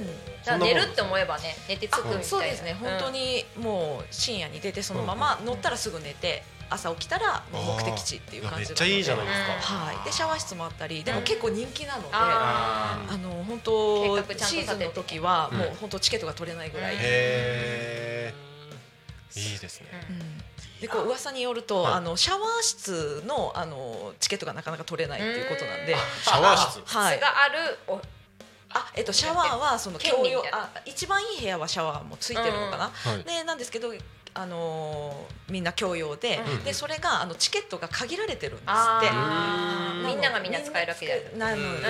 S4: 寝るって思えばね寝て着くみたい
S5: あ
S4: な
S5: そうですね。本当にもう深夜に出てそのまま乗ったらすぐ寝て朝起きたら目的地っていう感じ
S2: めっちゃいいじゃないですか。
S5: はい。でシャワー室もあったりでも結構人気なので、
S4: あ
S5: あの本当シーズンの時は
S2: うん。
S5: もう本当チケットが取れないぐらい、
S4: うん
S2: へえいいですね。
S5: うん。でこう噂によると、
S2: はい。
S5: あのシャワー室のあのチケットがなかなか取れないっていうことなんで、
S2: シャワー室。
S5: はい。
S4: 質があるお
S5: あえっとシャワーはその共用あ一番いい部屋はシャワーもついてるのかな、
S2: はい。
S5: でなんですけどあのーみんな共用で、
S2: うん。
S5: でそれがあのチケットが限られてるんですって。
S4: みんながみんな使えるわけじゃない
S5: なので、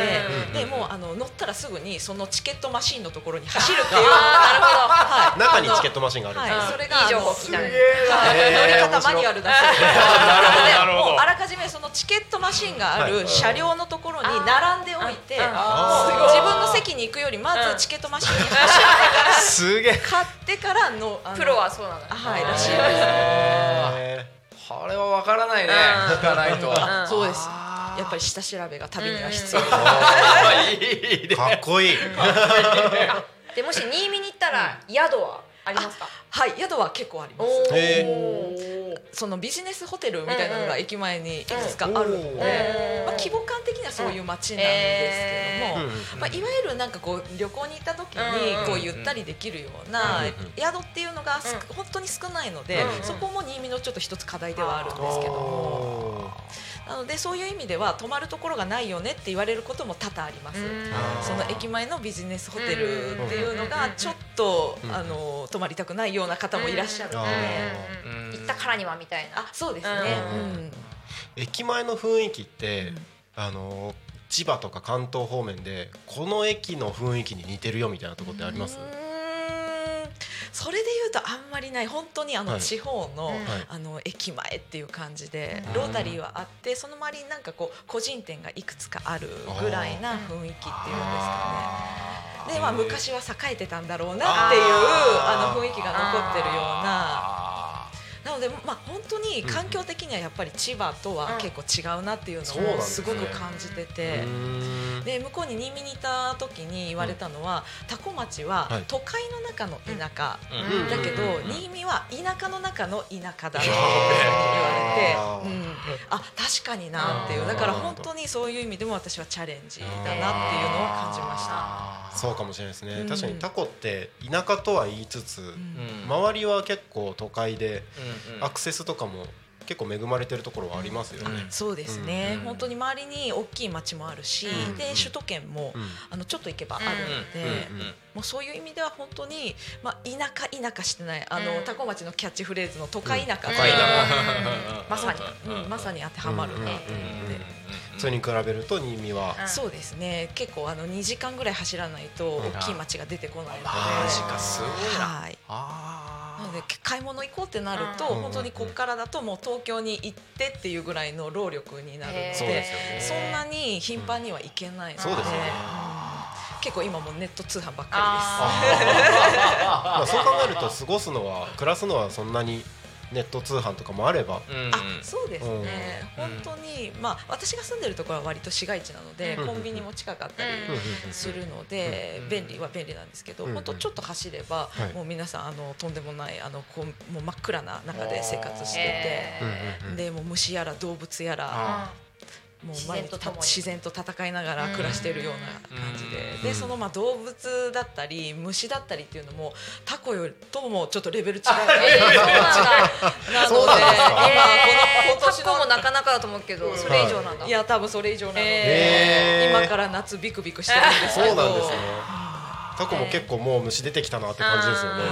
S2: うん。
S5: でもうあの乗ったらすぐにそのチケットマシンのところに走るっていう、
S4: あ
S5: はい、
S2: 中にチケッ
S5: ト
S2: トマシンがあるんです
S5: はい、
S2: ね
S5: それが
S4: いい情報聞いたね。
S5: はい。
S2: へー
S5: 乗り方マニュアルだそうあらかじめそのチケットマシンがあ
S2: はい
S5: る車両のところに並んでおいて、自分の席に行くよりまずチケットマシンに走ってから [LAUGHS]
S2: すげえ。
S5: 買ってからの
S4: プロはそうなのよ
S5: はい。らしいです。
S2: へ
S3: これはわからないね。
S4: うん。
S3: 聞かないと。
S4: うん。
S5: そうです。やっぱり下調べが旅には必要。
S3: いい。
S2: かっこいい。
S4: あでもし新見に行ったら宿は？ありますか？
S5: はい、宿は結構あります。そのビジネスホテルみたいなのが駅前にいくつかあるの
S2: うん
S5: で、
S4: うん
S5: まあ規模感的にはそういう街なんですけども。
S2: うん
S5: まあ、いわゆるなんかこう旅行に行った時に
S4: うん
S5: こうゆったりできるような
S2: うん
S5: 宿っていうのが本当に少ないので
S4: うん
S5: そこも新見のちょっと一つ課題ではあるんですけども。
S2: お
S5: なのでそういう意味では泊まるところがないよねって言われることも多々あります。その駅前のビジネスホテルっていうのがちょっと
S2: うん
S5: あの泊まりたくないような方もいらっしゃるので、
S2: うん
S4: うん行ったからにはみたいな。
S5: あそうですね。
S2: 駅前の雰囲気って、
S5: うん。
S2: あの千葉とか関東方面でこの駅の雰囲気に似てるよみたいなところってあります、
S5: それで言うとあんまりない。本当にあの
S2: はい。
S5: 地方の,、
S4: うん
S2: はい。
S5: あの駅前っていう感じで、
S2: うん。
S5: ロータリーはあってその周りになんかこう個人店がいくつかあるぐらいな雰囲気っていうんですかね。でまあ、昔は栄えてたんだろうなっていう
S2: あ
S5: の雰囲気が残ってるような
S3: あ
S5: なので、まあ、本当に環境的にはやっぱり千葉とは結構違うなっていうのを
S2: す
S5: ごく感じてて。で向こうに新見にいた時に言われたのは、多古町は
S2: はい。
S5: 都会の中の田舎、
S3: うん。
S5: だけど、
S2: うん。
S5: 新見は田舎の中の田舎だって言われて、うん、あ確かになっていう。だから本当にそういう意味でも私はチャレンジだなっていうのを感じました。
S2: そうかもしれないですね、
S5: うん。
S2: 確かにタコって田舎とは言いつつ、
S5: うん。
S2: 周りは結構都会でアクセスとかも結構恵まれてるところはありますよね、
S3: うん。
S5: そうですね、
S3: うん。
S5: 本当に周りに大きい町もあるし、
S4: うん
S5: で首都圏も、
S2: うん。
S5: あのちょっと行けばあるので、もうそういう意味では本当に、まあ、田舎田舎してないあの、
S4: うん。
S5: 多古町のキャッチフレーズの都会田舎
S2: うん。
S5: っていうのが
S2: 都会田
S4: まさに
S5: うんまさに当てはまるなと思って、
S2: それに比べると新見は。
S4: うん。
S5: そうですね。結構あの2時間ぐらい走らないと
S2: うん
S5: 大きい町が出てこないので、
S3: マジかすごいな。
S5: はい。
S3: あ
S5: なので買い物行こうってなると、
S2: うん
S5: 本当にここからだともう東京に行ってっていうぐらいの労力になるので
S4: へー。
S2: そうですよね。
S5: そんなに頻繁には行けないので、
S2: そうですよね。
S5: うん結構今もうネット通販ばっか
S4: あ [LAUGHS]
S2: まあそう考えると過ごすのは暮らすのはそんなにネット通販とかもあれば。
S3: うん。
S5: あそうですね、
S3: うん。
S5: 本当に、まあ、私が住んでるところは割と市街地なので、
S2: うん。
S5: コンビニも近かったり
S4: うん。
S5: するので、
S3: うん。
S5: 便利は便利なんですけど、
S2: うん。
S5: 本当ちょっと走れば、
S2: はい。
S5: もう皆さんあのとんでもないあのこうもう真っ暗な中で生活してて。でもう虫やら動物やら
S3: あ
S5: もう
S4: 自
S5: 毎日自然と戦いながら暮らしているような感じで。
S2: うん。
S5: でそのまあ動物だったり虫だったりっていうのもタコよりともちょっとレベル違う。なので
S4: えーそうなんだ
S5: 今
S2: そうなんで
S4: えー、
S5: 今
S4: タコもなかなかだと思うけど、それ以上なんだ。
S5: いや多分それ以上なので、
S2: へー。
S5: 今から夏ビクビクしてるんですけど。
S2: そうなんですねタコも結構もう虫出てきたなって感じですよね。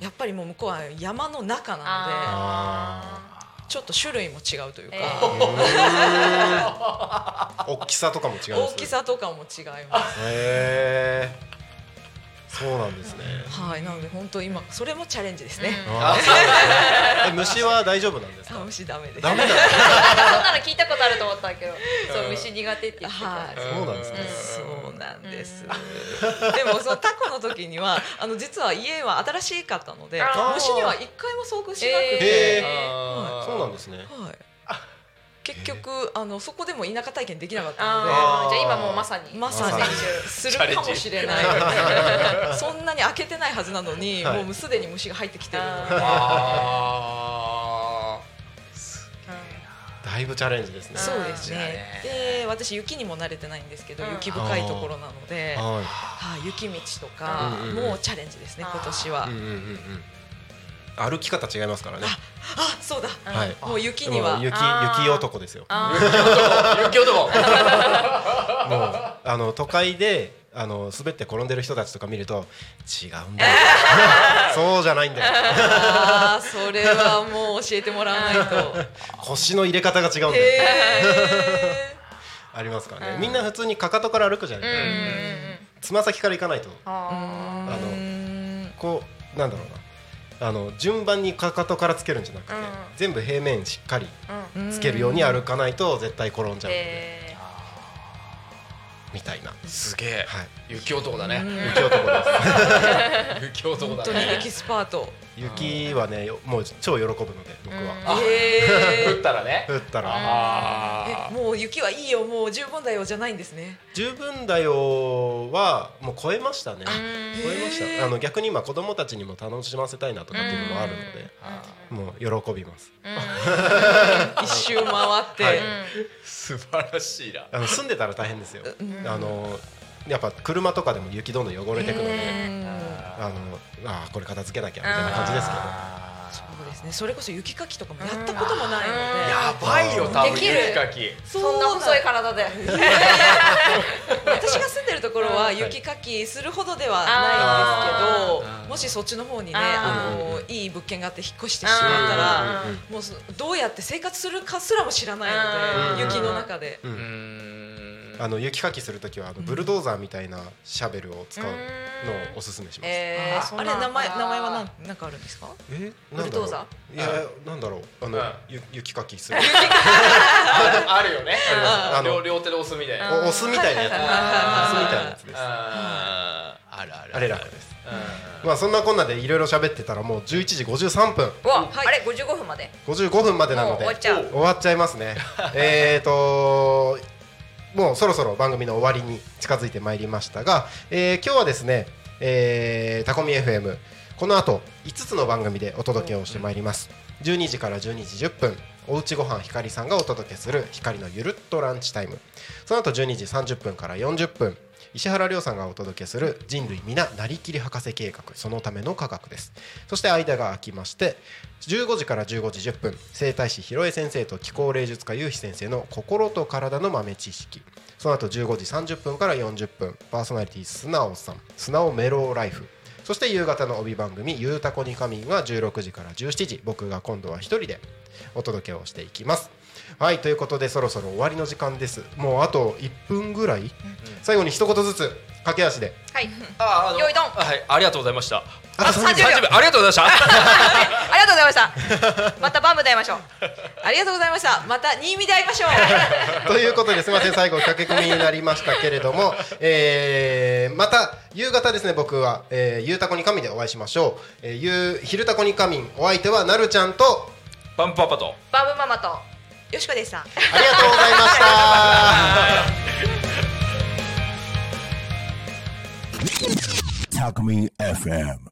S5: やっぱりもう向こうは山の中なので
S4: あ
S5: ちょっと種類も違うというか、
S4: え [LAUGHS]
S2: 大きさとかも違う
S5: 大きさとかも違います。
S2: へえそうなんですね。
S5: はい、なので本当今それもチャレンジですね。
S4: う [LAUGHS]
S2: ですね。え虫は大丈夫なんです
S5: あ
S2: か
S5: 虫ダメです。
S2: ダメだ。
S4: そんなの聞いたことあると思ったけど、そう虫苦手って言ってた。
S5: はい、
S2: そうなんですね。
S5: そうなんです。[LAUGHS] でもそのタコの時にはあの実は家は新しかったので虫には一回も遭遇しなく
S2: へ
S5: て、
S2: ーそうなんですね。
S5: はい。結局あのそこでも田舎体験できなかったの
S4: あーじゃあ今もうまさに。
S5: で、まさに。
S2: ま
S5: するかもしれない。そんなに開けてないはずなのに、
S2: はい。
S5: もうすでに虫が入ってきてるので。
S3: あ
S2: だいぶチャレンジですね。
S5: そうですね
S3: ね。
S5: で、私雪にも慣れてないんですけど、
S4: うん。
S5: 雪深いところなので、
S2: は
S5: はい、雪道とか
S2: うんうんうん。
S5: もうチャレンジですね。今年は。
S2: いうんうんうんうん。歩き方違いますからね。
S5: あ、そうだ。
S2: はい。
S5: もう雪には。
S2: 雪雪男ですよ。
S3: 雪男。[LAUGHS]
S2: もうあの都会であの滑って転んでる人たちとか見ると違うんだよ。[LAUGHS] そうじゃないんだよ。
S5: それはもう教えてもらわないと。[LAUGHS]
S2: 腰の入れ方が違うんだよ。
S5: へ
S2: ありますからね。
S4: うん。
S2: みんな普通にかかとから歩くじゃないつま先から行かないと。
S5: ー。
S4: あ
S2: のこうなんだろうなあの順番にかかとからつけるんじゃなくて
S4: うん。
S2: 全部平面しっかりつけるように歩かないと絶対転んじゃう。
S4: え
S2: みたいな。
S3: すげえ。
S2: はい。
S3: 雪男だね。
S2: 雪男です。[LAUGHS]
S3: 雪男
S5: 本
S3: だね。
S5: 当にエキスパート。
S2: 雪はねよもう超喜ぶので僕は。
S3: あ
S5: へー。
S3: 降ったらね。
S2: 降ったら。
S3: あ
S5: えもう雪はいいよ。もう十分だよじゃないんですね。
S2: 十分だよはもう超えましたね。
S4: ー
S2: 超えました。あの逆に今子供たちにも楽しませたいなとかっていうのもあるのでもう喜びます。
S5: 一周回って。
S2: はい。
S3: 素晴らしいな。
S2: あの住んでたら大変ですよ。
S5: うん。
S2: あのやっぱ車とかでも雪どんどん汚れてくので
S5: うん
S2: あのあーこれ片付けなきゃみたいな感じですけど。
S5: そうですね。それこそ雪かきとかもやったこともないので。
S3: やばいよ多分雪かき。
S4: そんな細い体で。
S5: 私が住んでるところは雪かきするほどではないんですけどもしそっちの方にね
S4: あ
S5: あのいい物件があって引っ越してしまったらもうそどうやって生活するかすらも知らないので
S2: うん
S5: 雪の中で
S2: あの雪かきするときはあのブルドーザーみたいなシャベルを使うのをおすすめします。
S4: え
S5: ああれ名前名前はなんなんかあるんですか？
S2: え？
S4: ブルドーザ
S2: ー？いやなんだろう。あの
S3: うん。
S2: ゆ雪かきする。[LAUGHS]
S3: あるよね。
S2: あの
S3: 両両手で押すみたいな。
S2: お押すみたいなやつ。押すみたいなやつです。
S3: あるある。
S2: あれ楽です。
S3: うん。
S2: まあそんなこんなでいろいろ喋ってたらもう11時53分。
S4: うわ、
S5: はい
S4: あれ55分まで。
S2: 55分までなので
S4: 終わっちゃう。
S2: 終わっちゃいますね。えーともうそろそろ番組の終わりに近づいてまいりましたが、えー今日はですね、えータコミ FM この後5つの番組でお届けをしてまいります。12時から12時10分おうちごはんひかりさんがお届けする光のゆるっとランチタイムその後12時30分から40分石原亮さんがお届けする人類皆なりきり博士計画そのための科学です。そして間が空きまして15時から15時10分整体師広江先生と気候霊術家ゆうひ先生の心と体の豆知識。その後15時30分から40分パーソナリティ素直さん素直メローライフ。そして夕方の帯番組「ゆうたこに仮眠」は16時から17時僕が今度は一人でお届けをしていきます。はいということでそろそろ終わりの時間です。もうあと1分ぐらい、最後に一言ずつ駆け足で。
S4: はい。
S3: ああの
S4: よいどん。
S3: はいありがとうございました。
S2: あと30
S4: 30秒。
S3: ありがとうございました。[LAUGHS]
S4: ありがとうございました。またバンブで会いましょう。
S5: ありがとうございました。また新見で会いましょう。[LAUGHS]
S2: ということですみません。最後駆け込みになりましたけれども、えー、また夕方ですね。僕は、えー、ゆうたこに神でお会いしましょう、えー、ゆう昼たこに神。お相手はなるちゃんと
S3: バンプパパと。
S4: バンブママと
S5: よしこでした
S2: ありがとうございました
S1: Talk Me FM.